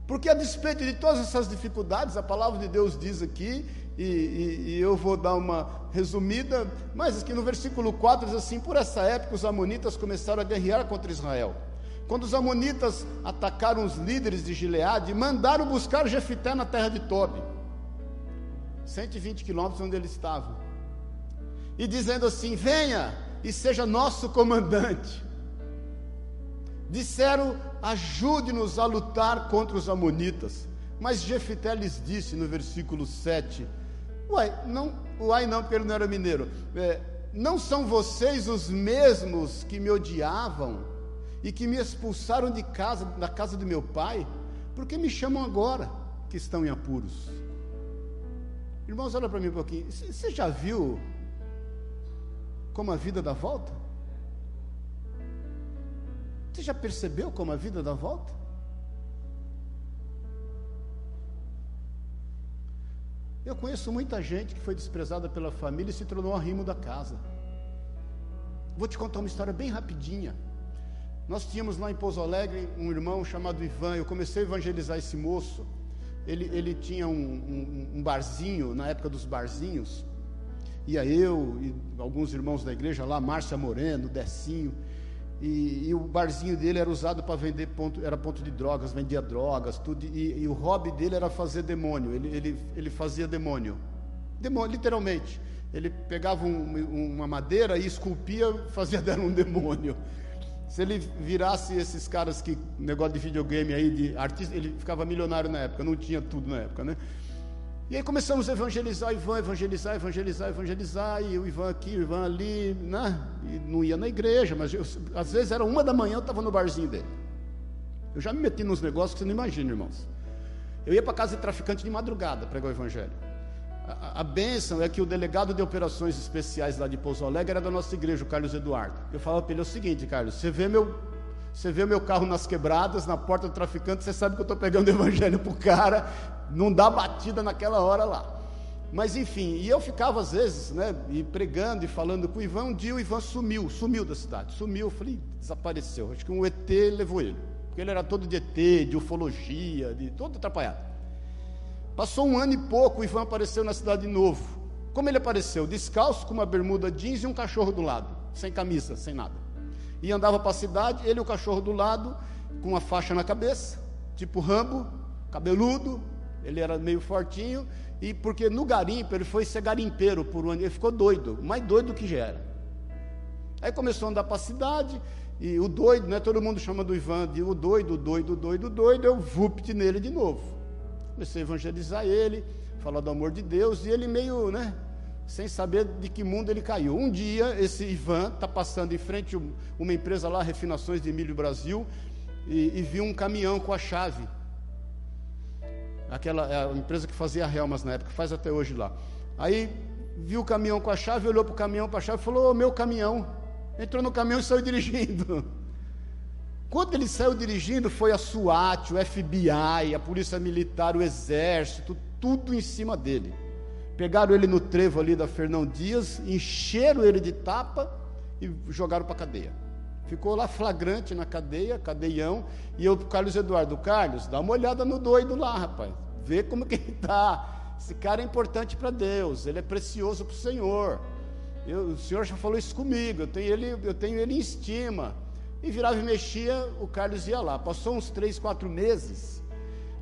Porque a despeito de todas essas dificuldades, a palavra de Deus diz aqui e, e, e, eu vou dar uma resumida, mas aqui no versículo 4 diz assim: Por essa época os Amonitas começaram a guerrear contra Israel. Quando os Amonitas atacaram os líderes de Gileade, mandaram buscar Jefité na terra de Tobi, 120 quilômetros onde eles estavam, e dizendo assim: Venha e seja nosso comandante. Disseram: Ajude-nos a lutar contra os Amonitas. Mas Jefité lhes disse no versículo 7: Uai, não, uai não, porque ele não era mineiro. É, não são vocês os mesmos que me odiavam e que me expulsaram de casa, da casa do meu pai? Por que me chamam agora que estão em apuros? Irmãos, olha para mim um pouquinho. Você já viu como a vida dá volta? Você já percebeu como a vida dá volta? Eu conheço muita gente que foi desprezada pela família e se tornou arrimo da casa. Vou te contar uma história bem rapidinha. Nós tínhamos lá em Pouso Alegre um irmão chamado Ivan. Eu comecei a evangelizar esse moço. Ele, ele tinha um, um, um barzinho, na época dos barzinhos. Ia eu e alguns irmãos da igreja lá, Márcia Moreno, Decinho. E, e, o barzinho dele era usado para vender ponto, era ponto de drogas, vendia drogas, tudo. E, e o hobby dele era fazer demônio. Ele, ele, ele fazia demônio, demônio, literalmente. Ele pegava um, uma madeira e esculpia, fazia dela um demônio. Se ele virasse esses caras que negócio de videogame aí de artista, ele ficava milionário na época. Não tinha tudo na época, né? E aí começamos a evangelizar, Ivan, evangelizar, evangelizar, evangelizar, e o Ivan aqui, o Ivan ali, né? E não ia na igreja, mas eu, às vezes era uma da manhã, eu estava no barzinho dele. Eu já me meti nos negócios que você não imagina, irmãos. Eu ia para casa de traficante de madrugada pregar o evangelho. A, a bênção é que o delegado de operações especiais lá de Pouso Alegre era da nossa igreja, o Carlos Eduardo. Eu falava para ele o seguinte, Carlos, você vê meu você vê meu carro nas quebradas, na porta do traficante, você sabe que eu estou pegando o evangelho para o cara, não dá batida naquela hora lá. Mas enfim, e eu ficava às vezes, né, e pregando e falando com o Ivan. Um dia o Ivan sumiu, sumiu da cidade, sumiu. Eu falei, desapareceu. Acho que um ET levou ele, porque ele era todo de ET, de ufologia, de todo atrapalhado. Passou um ano e pouco, o Ivan apareceu na cidade de novo. Como ele apareceu? Descalço, com uma bermuda jeans e um cachorro do lado, sem camisa, sem nada e andava para a cidade, ele e o cachorro do lado, com uma faixa na cabeça, tipo Rambo, cabeludo, ele era meio fortinho, e porque no garimpo ele foi ser garimpeiro por um ano, ele ficou doido, mais doido que já era. Aí começou a andar para a cidade, e o doido, né, todo mundo chama do Ivan de o doido, o doido, o doido, o doido, eu vupt nele de novo. Comecei a evangelizar ele, falar do amor de Deus, e ele meio, né, sem saber de que mundo ele caiu. Um dia, esse Ivan está passando em frente uma empresa lá, Refinações de Milho Brasil, e, e, viu um caminhão com a chave. Aquela é a empresa que fazia Helmas na época, faz até hoje lá. Aí viu o caminhão com a chave, olhou para o caminhão, para a chave e falou: oh, meu caminhão. Entrou no caminhão e saiu dirigindo. Quando ele saiu dirigindo, foi a SWAT, o FBI, a Polícia Militar, o Exército, tudo em cima dele. Pegaram ele no trevo ali da Fernão Dias, encheram ele de tapa e jogaram para a cadeia. Ficou lá flagrante na cadeia, cadeião, e eu, Carlos Eduardo, Carlos, dá uma olhada no doido lá, rapaz. Vê como que ele está. Esse cara é importante para Deus, ele é precioso para o Senhor. Eu, o Senhor já falou isso comigo, eu tenho, ele, eu tenho ele em estima. E virava e mexia, o Carlos ia lá. Passou uns três, quatro meses.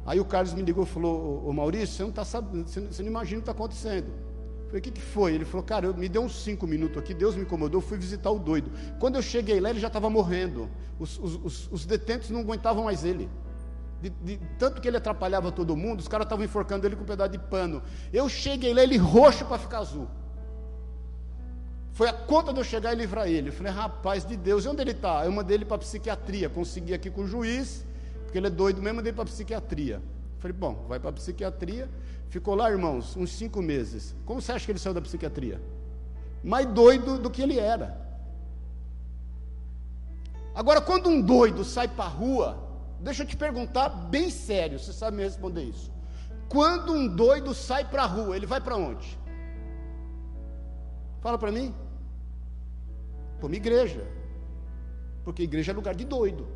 Aí o Carlos me ligou e falou: Ô Maurício, você não, tá sabendo, você não imagina o que está acontecendo. Eu falei: O que, que foi? Ele falou: Cara, eu, me deu uns cinco minutos aqui, Deus me incomodou, fui visitar o doido. Quando eu cheguei lá, ele já estava morrendo. Os, os, os, os, detentos não aguentavam mais ele. De, de, tanto que ele atrapalhava todo mundo, os caras estavam enforcando ele com um pedaço de pano. Eu cheguei lá, ele roxo para ficar azul. Foi a conta de eu chegar e livrar ele. Eu falei, rapaz de Deus, e onde ele está? Eu mandei ele para a psiquiatria, consegui aqui com o juiz, porque ele é doido mesmo, mandei para a psiquiatria. Falei, bom, vai para a psiquiatria. Ficou lá, irmãos, uns cinco meses. Como você acha que ele saiu da psiquiatria? Mais doido do que ele era. Agora, quando um doido sai para a rua, deixa eu te perguntar bem sério, você sabe me responder isso. Quando um doido sai para a rua, ele vai para onde? Fala para mim. Uma igreja. Porque igreja é lugar de doido.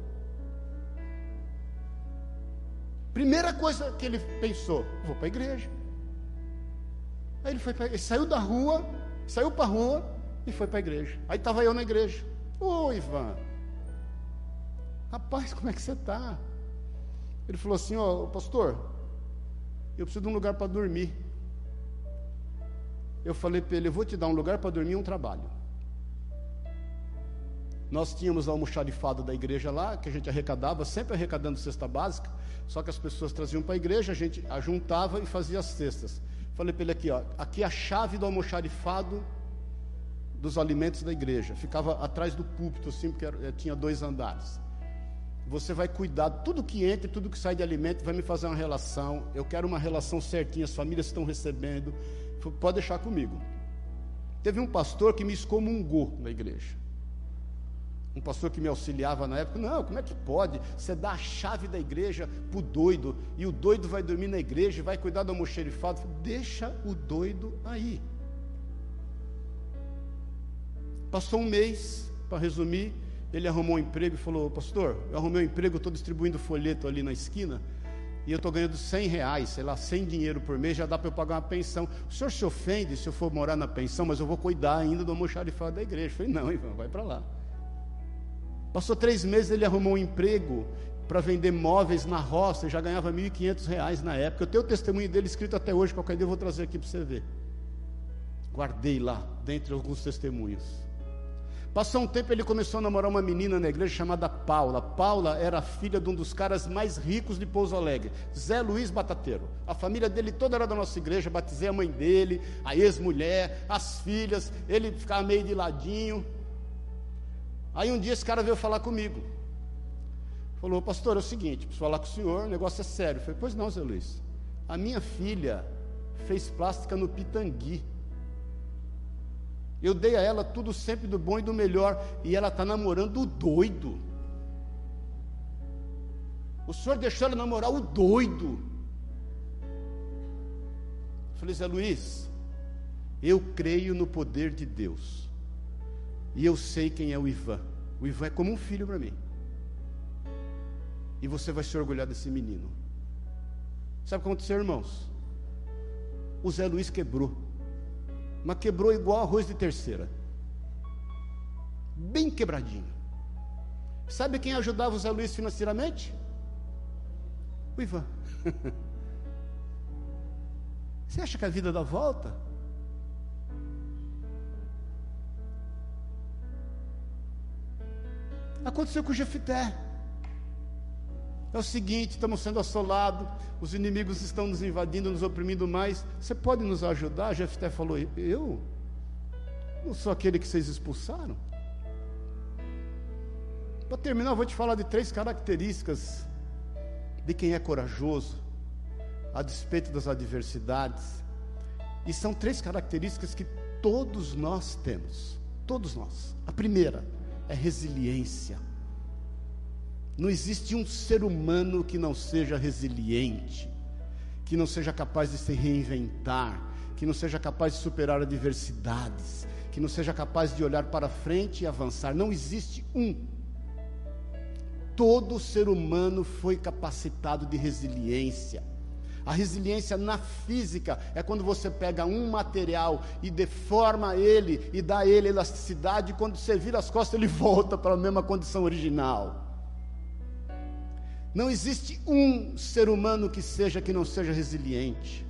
Primeira coisa que ele pensou: vou para a igreja. Aí ele foi pra, ele saiu da rua, saiu para a rua e foi para a igreja. Aí estava eu na igreja. Ô Ivan, rapaz, como é que você está? Ele falou assim, ó, pastor, eu preciso de um lugar para dormir. Eu falei para ele, eu vou te dar um lugar para dormir e um trabalho. Nós tínhamos a almoxarifado da igreja lá, que a gente arrecadava, sempre arrecadando cesta básica, só que as pessoas traziam para a igreja, a gente ajuntava e fazia as cestas. Falei para ele aqui, ó, aqui é a chave do almoxarifado dos alimentos da igreja. Ficava atrás do púlpito, assim, porque era, tinha dois andares. Você vai cuidar, tudo que entra, tudo que sai de alimento, vai me fazer uma relação. Eu quero uma relação certinha, as famílias estão recebendo. Pode deixar comigo. Teve um pastor que me excomungou na igreja um pastor que me auxiliava na época, não, como é que pode? Você dá a chave da igreja para o doido, e o doido vai dormir na igreja, vai cuidar do almoxerifado. Deixa o doido aí. Passou um mês, para resumir, ele arrumou um emprego e falou, pastor, eu arrumei um emprego, estou distribuindo folheto ali na esquina, e eu estou ganhando 100 reais, sei lá, 100 dinheiro por mês, já dá para eu pagar uma pensão. O senhor se ofende se eu for morar na pensão, mas eu vou cuidar ainda do almoxarifado da igreja. Eu falei, não, Ivan, vai para lá. Passou três meses, ele arrumou um emprego para vender móveis na roça, já ganhava R$ 1.500 na época. Eu tenho o testemunho dele escrito até hoje, qualquer dia eu vou trazer aqui para você ver. Guardei lá, dentre alguns testemunhos. Passou um tempo, ele começou a namorar uma menina na igreja chamada Paula. Paula era filha de um dos caras mais ricos de Pouso Alegre, Zé Luiz Batateiro. A família dele toda era da nossa igreja, batizei a mãe dele, a ex-mulher, as filhas, ele ficava meio de ladinho. Aí um dia esse cara veio falar comigo. Falou, pastor, é o seguinte, preciso falar com o senhor, o negócio é sério. Eu falei, pois não, Zé Luiz. A minha filha fez plástica no Pitangui. Eu dei a ela tudo sempre do bom e do melhor. E ela está namorando o doido. O senhor deixou ela namorar o doido. Eu falei, Zé Luiz, eu creio no poder de Deus. E eu sei quem é o Ivan. O Ivan é como um filho para mim. E você vai se orgulhar desse menino. Sabe o que aconteceu, irmãos? O Zé Luiz quebrou. Mas quebrou igual arroz de terceira. Bem quebradinho. Sabe quem ajudava o Zé Luiz financeiramente? O Ivan. Você acha que a vida dá volta? Aconteceu com Jefité. É o seguinte, estamos sendo assolados, os inimigos estão nos invadindo, nos oprimindo mais. Você pode nos ajudar? Jefté falou: Eu? Não sou aquele que vocês expulsaram? Para terminar, eu vou te falar de três características de quem é corajoso, a despeito das adversidades. E são três características que todos nós temos. Todos nós. A primeira, é resiliência. Não existe um ser humano que não seja resiliente, que não seja capaz de se reinventar, que não seja capaz de superar adversidades, que não seja capaz de olhar para frente e avançar. Não existe um. Todo ser humano foi capacitado de resiliência. A resiliência na física é quando você pega um material e deforma ele e dá ele elasticidade, e quando você vira as costas, ele volta para a mesma condição original. Não existe um ser humano que seja que não seja resiliente.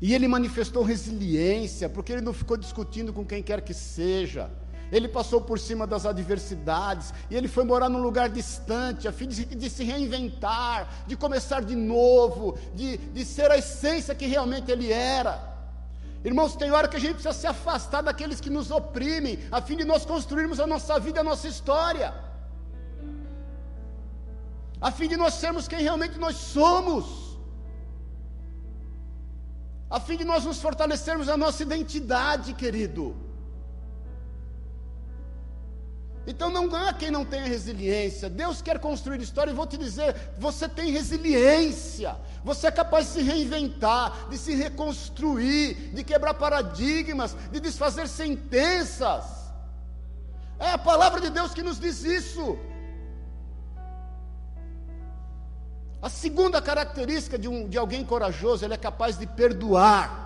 E ele manifestou resiliência, porque ele não ficou discutindo com quem quer que seja ele passou por cima das adversidades, e ele foi morar num lugar distante, a fim de, de se reinventar, de começar de novo, de, de ser a essência que realmente ele era. Irmãos, tem hora que a gente precisa se afastar daqueles que nos oprimem, a fim de nós construirmos a nossa vida, a nossa história, a fim de nós sermos quem realmente nós somos, a fim de nós nos fortalecermos a nossa identidade, querido. Então não há quem não tenha resiliência. Deus quer construir história e vou te dizer, você tem resiliência. Você é capaz de se reinventar, de se reconstruir, de quebrar paradigmas, de desfazer sentenças. É a palavra de Deus que nos diz isso. A segunda característica de, um, de alguém corajoso, ele é capaz de perdoar.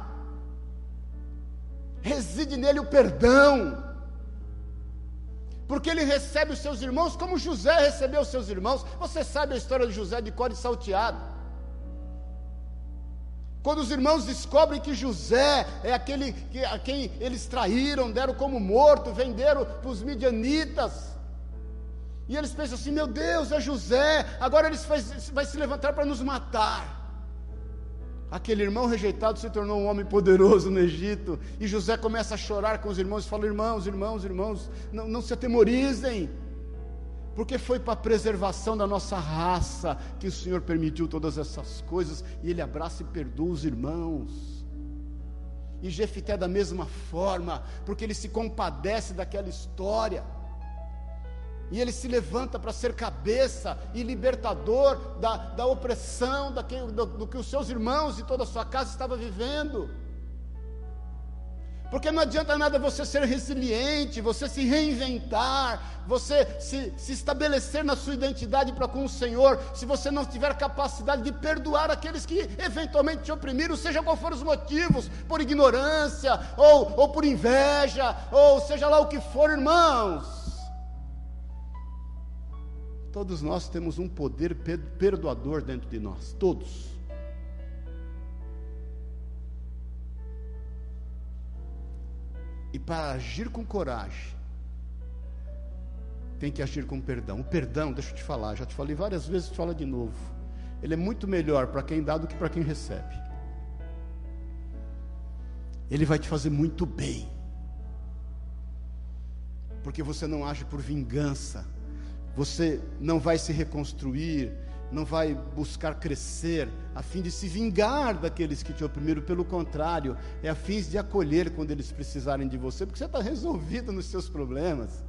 reside nele o perdão. Porque ele recebe os seus irmãos como José recebeu os seus irmãos. Você sabe a história de José de cor e salteado. Quando os irmãos descobrem que José é aquele que, a quem eles traíram, deram como morto, venderam para os midianitas. E eles pensam assim: meu Deus, é José, agora ele vai, vai se levantar para nos matar. Aquele irmão rejeitado se tornou um homem poderoso no Egito. E José começa a chorar com os irmãos e fala: Irmãos, irmãos, irmãos, não, não se atemorizem, porque foi para a preservação da nossa raça que o Senhor permitiu todas essas coisas. E ele abraça e perdoa os irmãos. E Jefité da mesma forma, porque ele se compadece daquela história. E ele se levanta para ser cabeça e libertador da, da opressão daquele, do, do que os seus irmãos e toda a sua casa estavam vivendo. Porque não adianta nada você ser resiliente, você se reinventar, você se, se estabelecer na sua identidade para com o Senhor, se você não tiver capacidade de perdoar aqueles que eventualmente te oprimiram, seja qual for os motivos, por ignorância, ou, ou por inveja, ou seja lá o que for, irmãos. Todos nós temos um poder perdoador dentro de nós, todos. E para agir com coragem, tem que agir com perdão. O perdão, deixa eu te falar, já te falei várias vezes, te falo de novo. Ele é muito melhor para quem dá do que para quem recebe. Ele vai te fazer muito bem. Porque você não age por vingança você não vai se reconstruir, não vai buscar crescer a fim de se vingar daqueles que te oprimiram, pelo contrário, é a fim de acolher quando eles precisarem de você, porque você está resolvido nos seus problemas.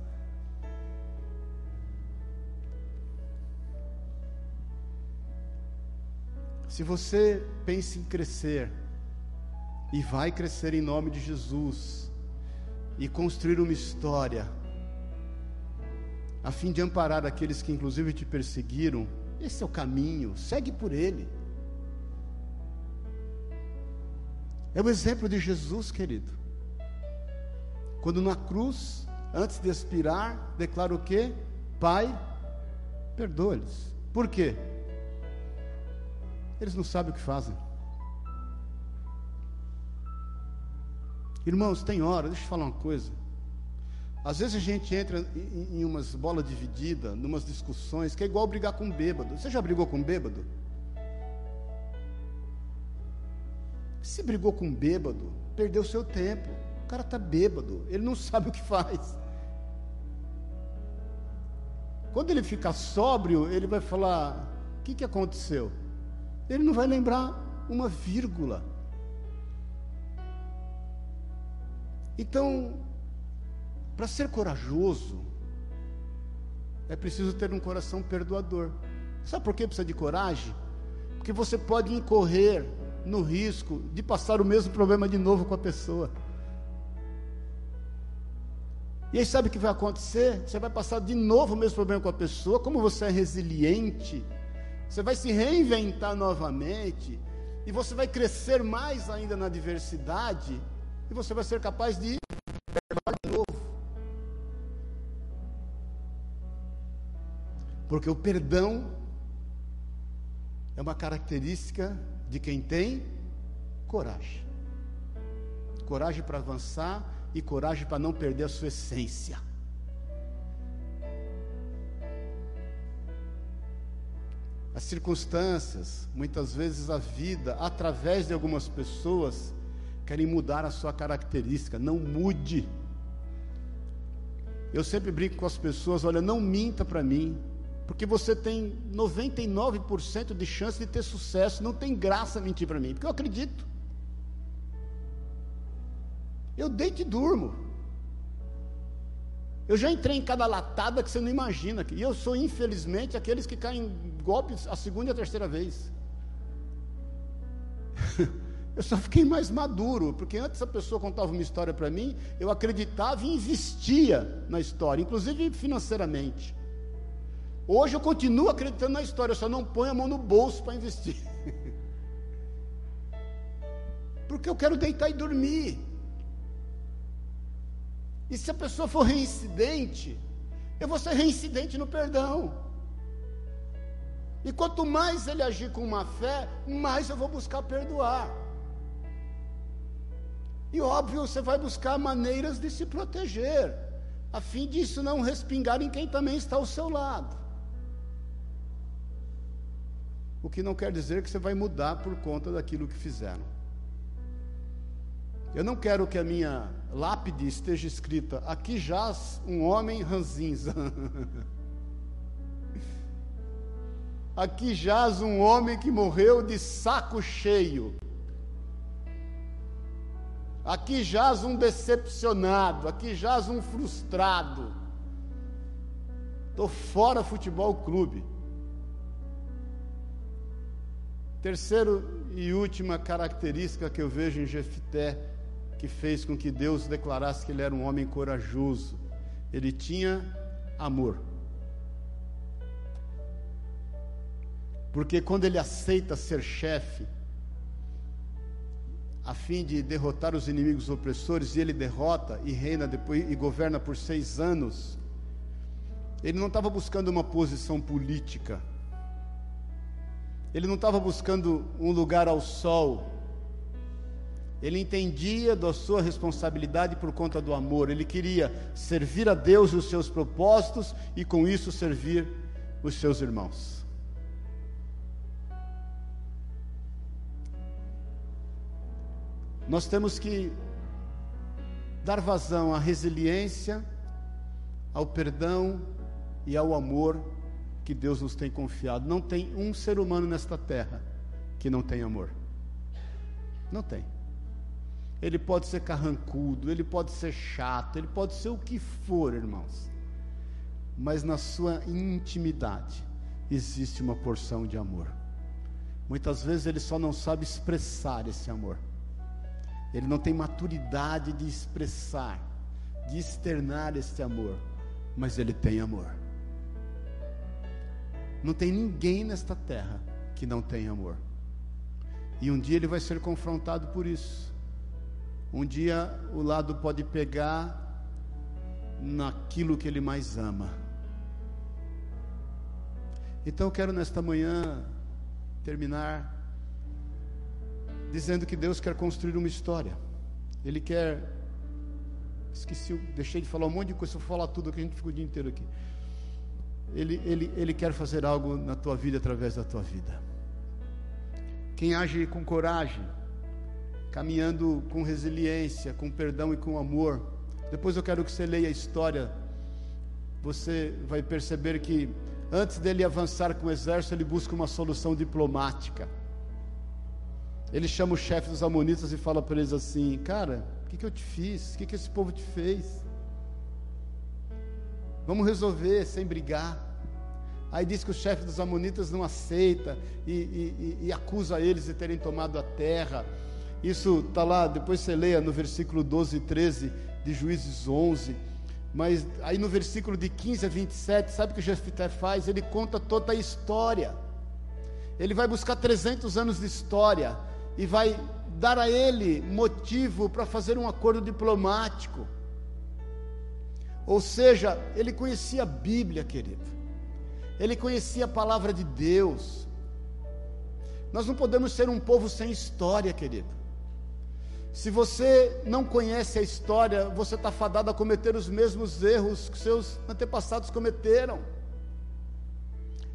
Se você pensa em crescer, e vai crescer em nome de Jesus, e construir uma história, a fim de amparar aqueles que inclusive te perseguiram. Esse é o caminho, segue por ele. É o exemplo de Jesus, querido. Quando na cruz, antes de expirar, declara o quê? Pai, perdoa-lhes. Por quê? Eles não sabem o que fazem. Irmãos, tem hora, deixa eu falar uma coisa. Às vezes a gente entra em, umas bolas divididas, em umas discussões, que é igual brigar com um bêbado. Você já brigou com um bêbado? Se brigou com um bêbado, perdeu seu tempo. O cara está bêbado, ele não sabe o que faz. Quando ele ficar sóbrio, ele vai falar: o que, que aconteceu? Ele não vai lembrar uma vírgula. Então, para ser corajoso, é preciso ter um coração perdoador. Sabe por que precisa de coragem? Porque você pode incorrer no risco de passar o mesmo problema de novo com a pessoa. E aí sabe o que vai acontecer? Você vai passar de novo o mesmo problema com a pessoa. Como você é resiliente, você vai se reinventar novamente. E você vai crescer mais ainda na diversidade. E você vai ser capaz de Porque o perdão é uma característica de quem tem coragem. Coragem para avançar e coragem para não perder a sua essência. As circunstâncias, muitas vezes a vida, através de algumas pessoas, querem mudar a sua característica. Não mude. Eu sempre brinco com as pessoas: olha, não minta para mim. Porque você tem 99% de chance de ter sucesso. Não tem graça mentir para mim, porque eu acredito. Eu deito e durmo. Eu já entrei em cada latada que você não imagina. E eu sou, infelizmente, aqueles que caem em golpes a segunda e a terceira vez. eu só fiquei mais maduro, porque antes a pessoa contava uma história para mim, eu acreditava e investia na história, inclusive financeiramente. Hoje eu continuo acreditando na história, eu só não ponho a mão no bolso para investir. Porque eu quero deitar e dormir. E se a pessoa for reincidente, eu vou ser reincidente no perdão. E quanto mais ele agir com má fé, mais eu vou buscar perdoar. E óbvio, você vai buscar maneiras de se proteger, a fim disso não respingar em quem também está ao seu lado. O que não quer dizer que você vai mudar por conta daquilo que fizeram. Eu não quero que a minha lápide esteja escrita: aqui jaz um homem ranzinza. aqui jaz um homem que morreu de saco cheio. Aqui jaz um decepcionado, aqui jaz um frustrado. Estou fora futebol clube. Terceiro e última característica que eu vejo em Jefté, que fez com que Deus declarasse que ele era um homem corajoso. Ele tinha amor. Porque quando ele aceita ser chefe, a fim de derrotar os inimigos opressores, e ele derrota e reina depois e governa por seis anos. Ele não estava buscando uma posição política, ele não estava buscando um lugar ao sol, ele entendia da sua responsabilidade por conta do amor, ele queria servir a Deus os seus propósitos e com isso servir os seus irmãos. Nós temos que dar vazão à resiliência, ao perdão e ao amor que Deus nos tem confiado. Não tem um ser humano nesta terra que não tem amor. Não tem. Ele pode ser carrancudo, ele pode ser chato, ele pode ser o que for, irmãos. Mas na sua intimidade existe uma porção de amor. Muitas vezes ele só não sabe expressar esse amor ele não tem maturidade de expressar, de externar esse amor, mas ele tem amor. Não tem ninguém nesta terra que não tem amor. E um dia ele vai ser confrontado por isso. Um dia o lado pode pegar naquilo que ele mais ama. Então eu quero nesta manhã terminar dizendo que Deus quer construir uma história. Ele quer. Esqueci, deixei de falar um monte de coisa, vou falar tudo que a gente ficou o dia inteiro aqui. Ele, ele, ele quer fazer algo na tua vida através da tua vida. Quem age com coragem, caminhando com resiliência, com perdão e com amor. Depois eu quero que você leia a história. Você vai perceber que antes dele avançar com o exército, ele busca uma solução diplomática. Ele chama o chefe dos amonitas e fala para eles assim: Cara, o que, que eu te fiz? O que, que esse povo te fez? Vamos resolver sem brigar. Aí diz que o chefe dos amonitas não aceita e, e, e, acusa eles de terem tomado a terra. Isso está lá, depois você leia no versículo 12 e 13 de Juízes 11. Mas aí no versículo de 15 a 27, sabe o que Jefité faz? Ele conta toda a história. Ele vai buscar 300 anos de história e vai dar a ele motivo para fazer um acordo diplomático. Ou seja, ele conhecia a Bíblia, querido. Ele conhecia a palavra de Deus. Nós não podemos ser um povo sem história, querido. Se você não conhece a história, você está fadado a cometer os mesmos erros que seus antepassados cometeram.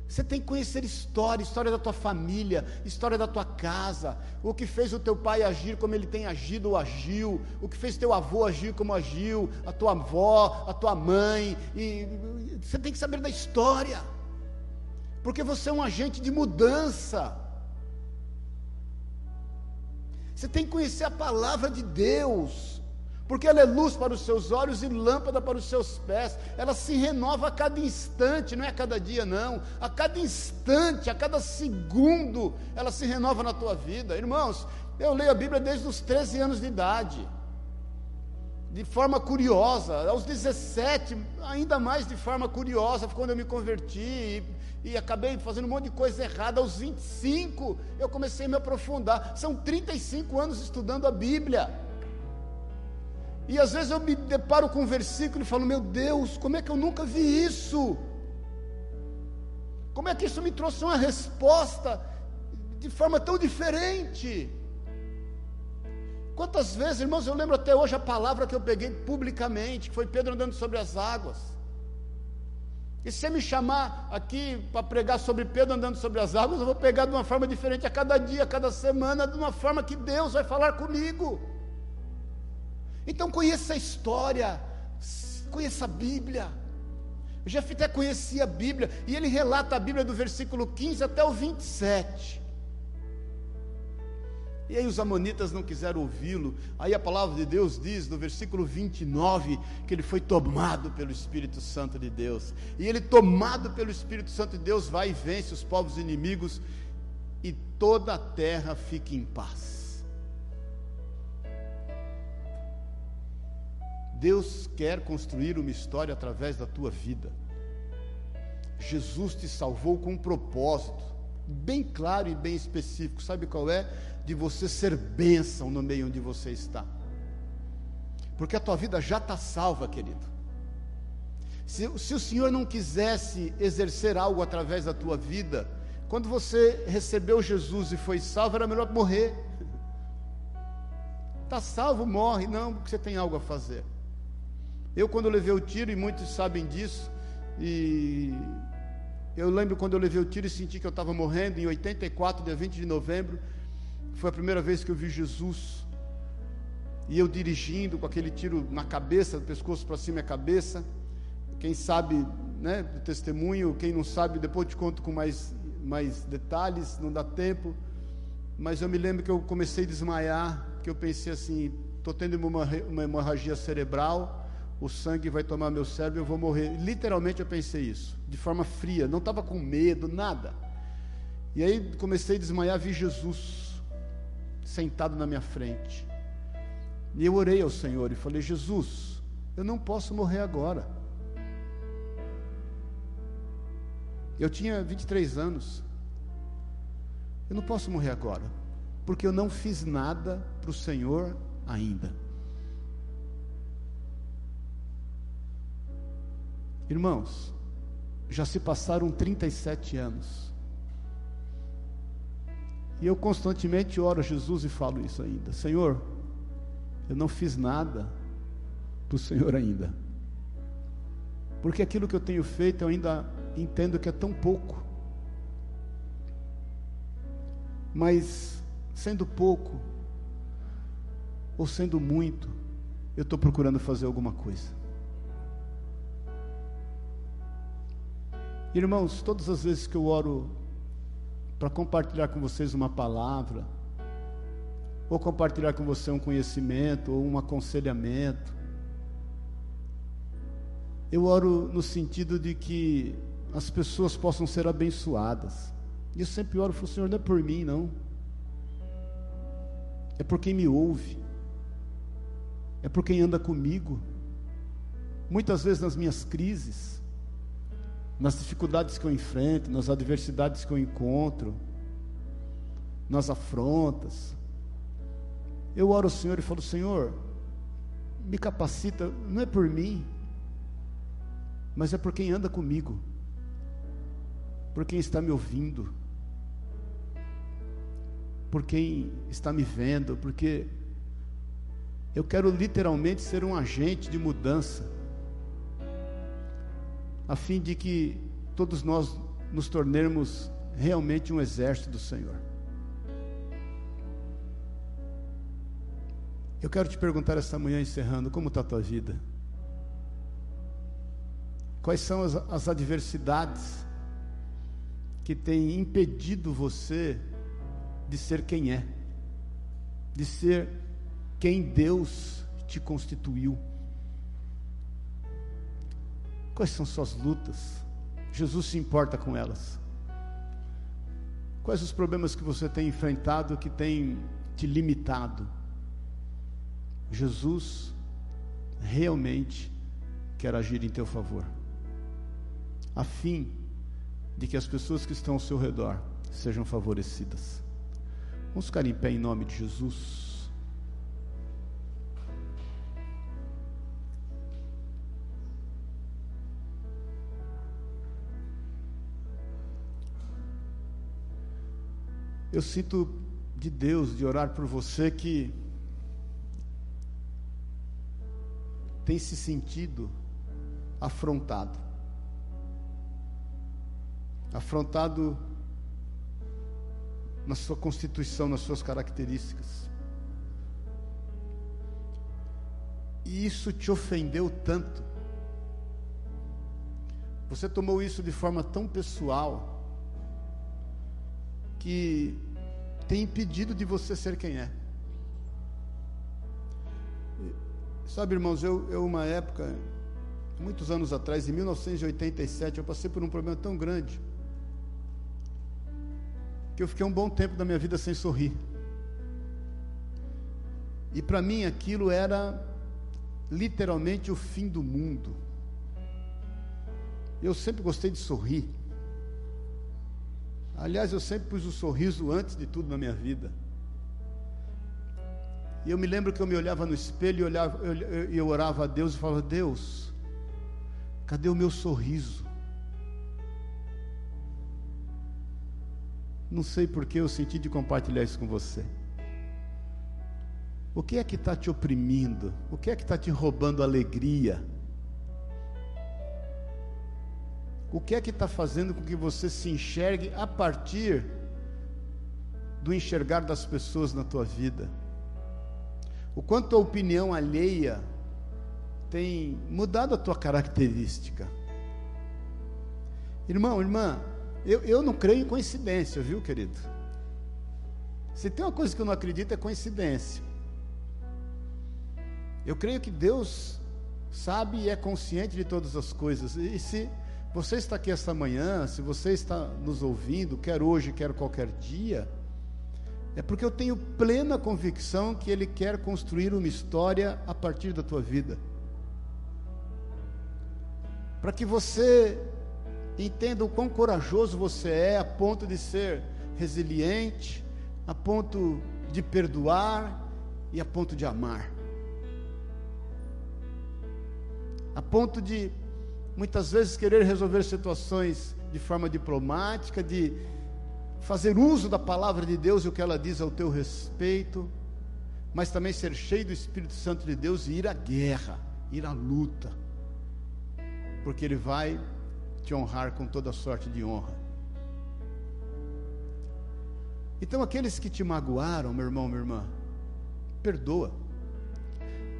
Você tem que conhecer história, história da tua família, história da tua casa, o que fez o teu pai agir como ele tem agido ou agiu, o que fez teu avô agir como agiu, a tua avó, a tua mãe, e você tem que saber da história. Porque você é um agente de mudança. Você tem que conhecer a palavra de Deus porque ela é luz para os seus olhos e lâmpada para os seus pés. Ela se renova a cada instante, não é a cada dia, não. A cada instante, a cada segundo, ela se renova na tua vida. Irmãos, eu leio a Bíblia desde os 13 anos de idade, de forma curiosa. Aos 17, ainda mais de forma curiosa, quando eu me converti e, e acabei fazendo um monte de coisa errada. Aos 25, eu comecei a me aprofundar. São 35 anos estudando a Bíblia. E às vezes eu me deparo com um versículo e falo: Meu Deus, como é que eu nunca vi isso? Como é que isso me trouxe uma resposta de forma tão diferente? Quantas vezes, irmãos, eu lembro até hoje a palavra que eu peguei publicamente, que foi Pedro andando sobre as águas. E se me chamar aqui para pregar sobre Pedro andando sobre as águas, eu vou pegar de uma forma diferente a cada dia, a cada semana, de uma forma que Deus vai falar comigo. Então conheça a história, conheça a Bíblia. Até conhecia a Bíblia, e ele relata a Bíblia do versículo 15 até o 27. E aí os amonitas não quiseram ouvi-lo. Aí a palavra de Deus diz no versículo 29 que ele foi tomado pelo Espírito Santo de Deus. E ele tomado pelo Espírito Santo de Deus vai e vence os povos inimigos e toda a terra fica em paz. Deus quer construir uma história através da tua vida. Jesus te salvou com um propósito bem claro e bem específico. Sabe qual é? De você ser bênção no meio onde você está. Porque a tua vida já está salva, querido. Se, se, o Senhor não quisesse exercer algo através da tua vida, quando você recebeu Jesus e foi salvo, era melhor morrer. Está salvo, morre, não, porque você tem algo a fazer. Eu, quando levei o tiro, e muitos sabem disso, e eu lembro quando eu levei o tiro e senti que eu estava morrendo, em 84, dia 20 de novembro, foi a primeira vez que eu vi Jesus, e eu dirigindo com aquele tiro na cabeça, do pescoço para cima é cabeça. Quem sabe, né, do testemunho, quem não sabe, depois te conto com mais, mais detalhes, não dá tempo. Mas eu me lembro que eu comecei a desmaiar, que eu pensei assim: estou tendo uma hemorragia cerebral o sangue vai tomar meu cérebro e eu vou morrer. Literalmente eu pensei isso, de forma fria, não estava com medo, nada. E aí comecei a desmaiar, vi Jesus sentado na minha frente. E eu orei ao Senhor e falei: Jesus, eu não posso morrer agora. Eu tinha 23 anos. Eu não posso morrer agora, porque eu não fiz nada para o Senhor ainda. Irmãos, já se passaram 37 anos. E eu constantemente oro a Jesus e falo isso ainda: Senhor, eu não fiz nada para o Senhor ainda. Porque aquilo que eu tenho feito eu ainda entendo que é tão pouco. Mas, sendo pouco, ou sendo muito, eu estou procurando fazer alguma coisa. Irmãos, todas as vezes que eu oro para compartilhar com vocês uma palavra, ou compartilhar com você um conhecimento, ou um aconselhamento, eu oro no sentido de que as pessoas possam ser abençoadas. E eu sempre oro para o Senhor, não é por mim, não. É por quem me ouve. É por quem anda comigo. Muitas vezes nas minhas crises, nas dificuldades que eu enfrento, nas adversidades que eu encontro, nas afrontas. Eu oro ao Senhor e falo: Senhor, me capacita, não é por mim, mas é por quem anda comigo, por quem está me ouvindo, por quem está me vendo, porque eu quero literalmente ser um agente de mudança a fim de que todos nós nos tornemos realmente um exército do Senhor. Eu quero te perguntar esta manhã, encerrando, como está a tua vida? Quais são as, as adversidades que têm impedido você de ser quem é, de ser quem Deus te constituiu? Quais são suas lutas? Jesus se importa com elas. Quais os problemas que você tem enfrentado que tem te limitado? Jesus realmente quer agir em teu favor, a fim de que as pessoas que estão ao seu redor sejam favorecidas. Vamos ficar em pé em nome de Jesus. Eu sinto de Deus de orar por você que tem se sentido afrontado. Afrontado na sua constituição, nas suas características. E isso te ofendeu tanto. Você tomou isso de forma tão pessoal que tem impedido de você ser quem é. Sabe, irmãos, eu, eu uma época, muitos anos atrás, em 1987, eu passei por um problema tão grande que eu fiquei um bom tempo da minha vida sem sorrir. E para mim aquilo era literalmente o fim do mundo. Eu sempre gostei de sorrir. Aliás, eu sempre pus o sorriso antes de tudo na minha vida. E eu me lembro que eu me olhava no espelho e olhava, eu, eu, eu orava a Deus e falava: Deus, cadê o meu sorriso? Não sei porque eu senti de compartilhar isso com você. O que é que está te oprimindo? O que é que está te roubando alegria? O que é que está fazendo com que você se enxergue a partir do enxergar das pessoas na tua vida? O quanto a opinião alheia tem mudado a tua característica? Irmão, irmã, eu, eu não creio em coincidência, viu, querido? Se tem uma coisa que eu não acredito é coincidência. Eu creio que Deus sabe e é consciente de todas as coisas. E se você está aqui esta manhã, se você está nos ouvindo, quer hoje, quer qualquer dia, é porque eu tenho plena convicção que Ele quer construir uma história a partir da tua vida. Para que você entenda o quão corajoso você é, a ponto de ser resiliente, a ponto de perdoar e a ponto de amar. a ponto de muitas vezes querer resolver situações de forma diplomática, de fazer uso da palavra de Deus e o que ela diz ao teu respeito, mas também ser cheio do Espírito Santo de Deus e ir à guerra, ir à luta, porque Ele vai te honrar com toda sorte de honra. Então, aqueles que te magoaram, meu irmão, minha irmã, perdoa,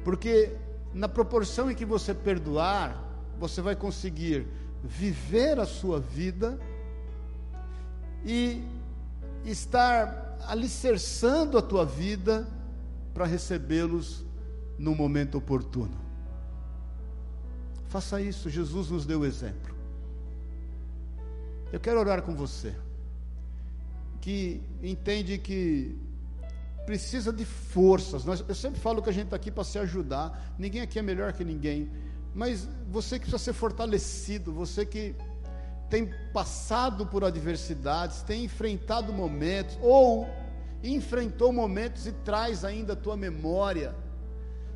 porque na proporção em que você perdoar, você vai conseguir viver a sua vida e estar alicerçando a tua vida para recebê-los no momento oportuno. Faça isso, Jesus nos deu o exemplo. Eu quero orar com você, que entende que precisa de forças. Eu sempre falo que a gente está aqui para se ajudar. Ninguém aqui é melhor que ninguém. Mas você que precisa ser fortalecido, você que tem passado por adversidades, tem enfrentado momentos, ou enfrentou momentos e traz ainda a tua memória,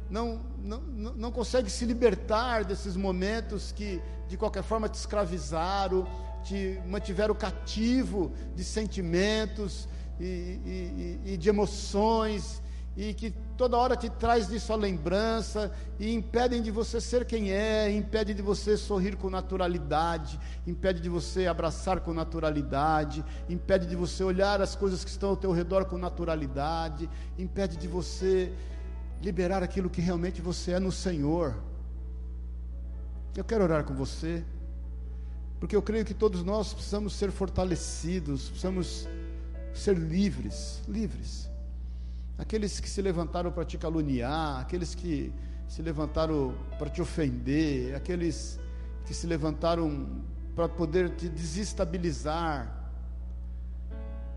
não, não, não consegue se libertar desses momentos que de qualquer forma te escravizaram, te mantiveram cativo de sentimentos, e, e, e, de emoções, e que toda hora te traz disso a lembrança, e impedem de você ser quem é, impede de você sorrir com naturalidade, impede de você abraçar com naturalidade, impede de você olhar as coisas que estão ao teu redor com naturalidade, impede de você liberar aquilo que realmente você é no Senhor. Eu quero orar com você, porque eu creio que todos nós precisamos ser fortalecidos, precisamos ser livres, livres. Aqueles que se levantaram para te caluniar, aqueles que se levantaram para te ofender, aqueles que se levantaram para poder te desestabilizar.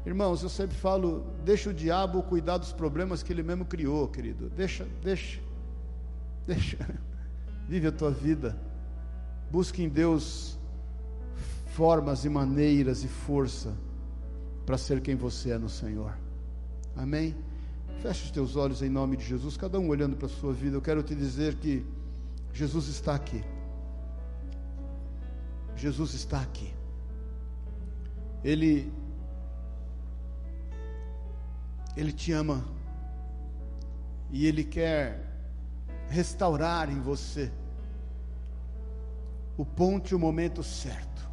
Irmãos, eu sempre falo, deixa o diabo cuidar dos problemas que ele mesmo criou, querido. Deixa, deixa, deixa. Vive a tua vida. Busque em Deus formas e maneiras e força para ser quem você é no Senhor. Amém? Feche os teus olhos em nome de Jesus, cada um olhando para a sua vida. Eu quero te dizer que Jesus está aqui. Jesus está aqui. Ele Ele te ama e Ele quer restaurar em você o ponto e o momento certo.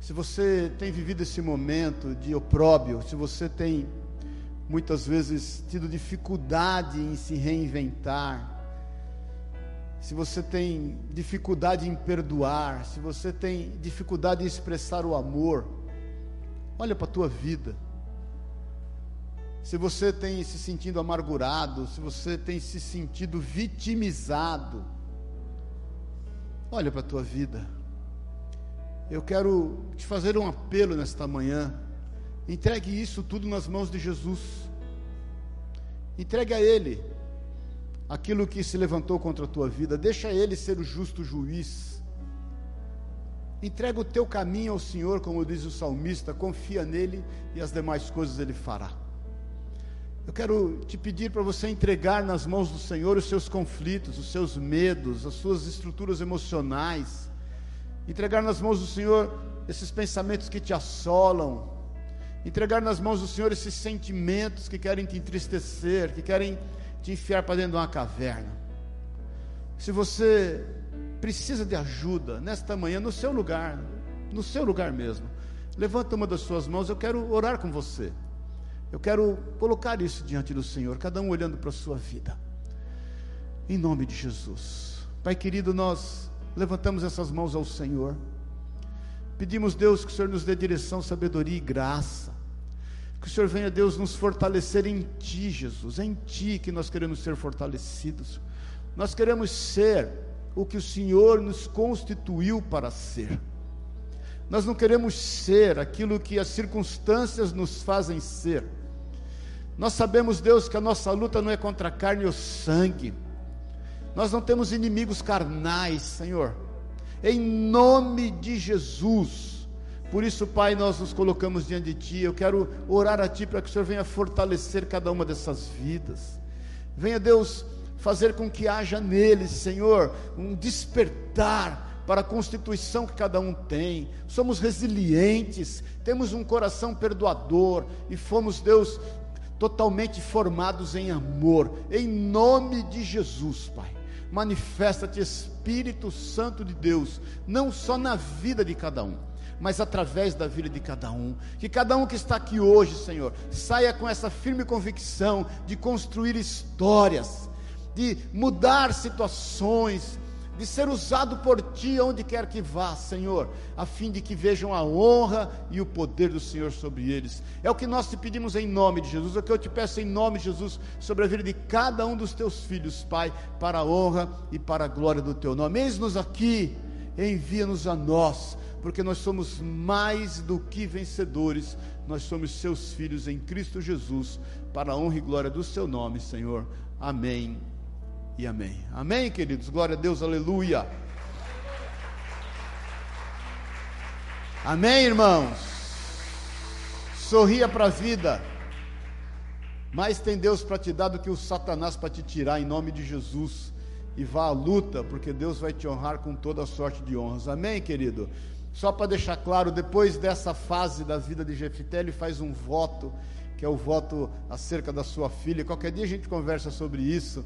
Se você tem vivido esse momento de opróbio, se você tem muitas vezes tido dificuldade em se reinventar, se você tem dificuldade em perdoar, se você tem dificuldade em expressar o amor, olha para a tua vida. Se você tem se sentido amargurado, se você tem se sentido vitimizado, olha para a tua vida. Eu quero te fazer um apelo nesta manhã. Entregue isso tudo nas mãos de Jesus. Entregue a Ele aquilo que se levantou contra a tua vida. Deixa Ele ser o justo juiz. Entrega o teu caminho ao Senhor, como diz o salmista, confia nele e as demais coisas Ele fará. Eu quero te pedir para você entregar nas mãos do Senhor os seus conflitos, os seus medos, as suas estruturas emocionais. Entregar nas mãos do Senhor esses pensamentos que te assolam. Entregar nas mãos do Senhor esses sentimentos que querem te entristecer, que querem te enfiar para dentro de uma caverna. Se você precisa de ajuda nesta manhã, no seu lugar, no seu lugar mesmo, levanta uma das suas mãos, eu quero orar com você. Eu quero colocar isso diante do Senhor, cada um olhando para a sua vida. Em nome de Jesus. Pai querido, nós levantamos essas mãos ao Senhor. Pedimos, Deus, que o Senhor nos dê direção, sabedoria e graça. Que o Senhor venha, Deus, nos fortalecer em Ti, Jesus. Em Ti que nós queremos ser fortalecidos. Nós queremos ser o que o Senhor nos constituiu para ser. Nós não queremos ser aquilo que as circunstâncias nos fazem ser. Nós sabemos, Deus, que a nossa luta não é contra carne ou sangue. Nós não temos inimigos carnais, Senhor. Em nome de Jesus. Por isso, Pai, nós nos colocamos diante de Ti. Eu quero orar a Ti para que o Senhor venha fortalecer cada uma dessas vidas. Venha, Deus, fazer com que haja neles, Senhor, um despertar para a constituição que cada um tem. Somos resilientes, temos um coração perdoador e fomos, Deus, totalmente formados em amor, em nome de Jesus, Pai. Manifesta-te, Espírito Santo de Deus, não só na vida de cada um, mas através da vida de cada um. Que cada um que está aqui hoje, Senhor, saia com essa firme convicção de construir histórias, de mudar situações, de ser usado por ti onde quer que vá, Senhor, a fim de que vejam a honra e o poder do Senhor sobre eles. É o que nós te pedimos em nome de Jesus, é o que eu te peço em nome de Jesus sobre a vida de cada um dos teus filhos, Pai, para a honra e para a glória do teu nome. Eis-nos aqui, envia-nos a nós, porque nós somos mais do que vencedores, nós somos seus filhos em Cristo Jesus, para a honra e glória do seu nome, Senhor. Amém e amém. Amém, queridos? Glória a Deus, aleluia. Amém, irmãos? Sorria para a vida. Mais tem Deus para te dar do que o Satanás para te tirar, em nome de Jesus. E vá à luta, porque Deus vai te honrar com toda a sorte de honras. Amém, querido? Só para deixar claro, depois dessa fase da vida de Jefité, ele faz um voto, que é o voto acerca da sua filha. Qualquer dia a gente conversa sobre isso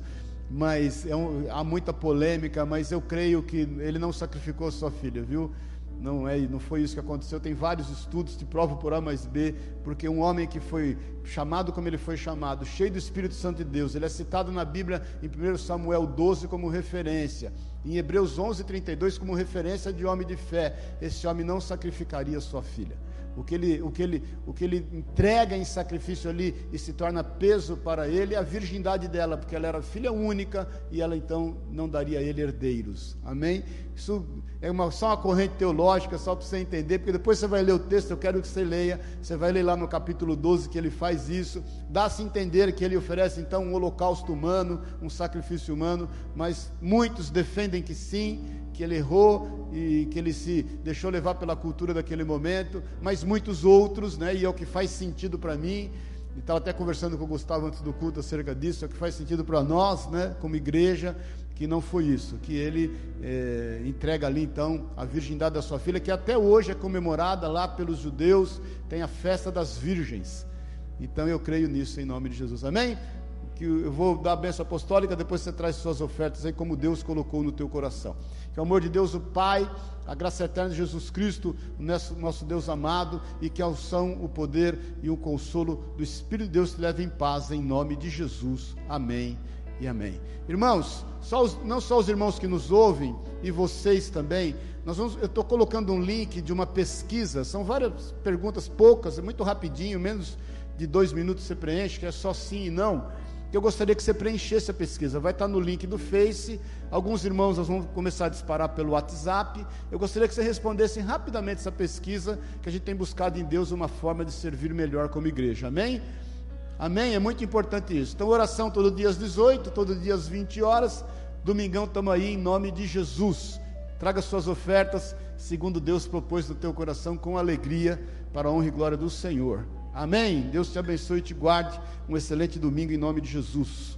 mas é um, há muita polêmica, mas eu creio que ele não sacrificou sua filha, viu? Não é, não foi isso que aconteceu. Tem vários estudos que provam por A mais B, porque um homem que foi chamado como ele foi chamado, cheio do Espírito Santo de Deus, ele é citado na Bíblia em 1 Samuel 12 como referência, em Hebreus 11:32 como referência de homem de fé. Esse homem não sacrificaria sua filha o que ele, o que ele, o que ele entrega em sacrifício ali e se torna peso para ele é a virgindade dela, porque ela era filha única e ela então não daria a ele herdeiros. Amém? Isso é uma, só uma corrente teológica, só para você entender, porque depois você vai ler o texto, eu quero que você leia, você vai ler lá no capítulo 12 que ele faz isso, dá-se entender que ele oferece então um holocausto humano, um sacrifício humano, mas muitos defendem que sim, que ele errou e que ele se deixou levar pela cultura daquele momento, mas muitos outros, né, e é o que faz sentido para mim, estava até conversando com o Gustavo antes do culto acerca disso, é o que faz sentido para nós, né, como igreja, que não foi isso, que ele é, entrega ali então a virgindade da sua filha, que até hoje é comemorada lá pelos judeus, tem a festa das virgens. Então eu creio nisso em nome de Jesus. Amém? Que eu vou dar a bênção apostólica, depois você traz suas ofertas aí como Deus colocou no teu coração. Que o amor de Deus, o Pai, a graça eterna de Jesus Cristo, nosso Deus amado, e que a unção, o poder e o consolo do Espírito de Deus te leve em paz, em nome de Jesus. Amém e amém. Irmãos, só os, não só os irmãos que nos ouvem, e vocês também, nós vamos, eu estou colocando um link de uma pesquisa, são várias perguntas, poucas, é muito rapidinho, menos de dois minutos você preenche, que é só sim e não. Eu gostaria que você preenchesse a pesquisa. Vai estar no link do Face. Alguns irmãos vamos começar a disparar pelo WhatsApp. Eu gostaria que você respondesse rapidamente essa pesquisa, que a gente tem buscado em Deus uma forma de servir melhor como igreja. Amém? Amém? É muito importante isso. Então, oração todo dia às 18, todo dia às 20 horas. Domingão estamos aí em nome de Jesus. Traga suas ofertas, segundo Deus propôs no teu coração, com alegria, para a honra e glória do Senhor. Amém? Deus te abençoe e te guarde. Um excelente domingo em nome de Jesus.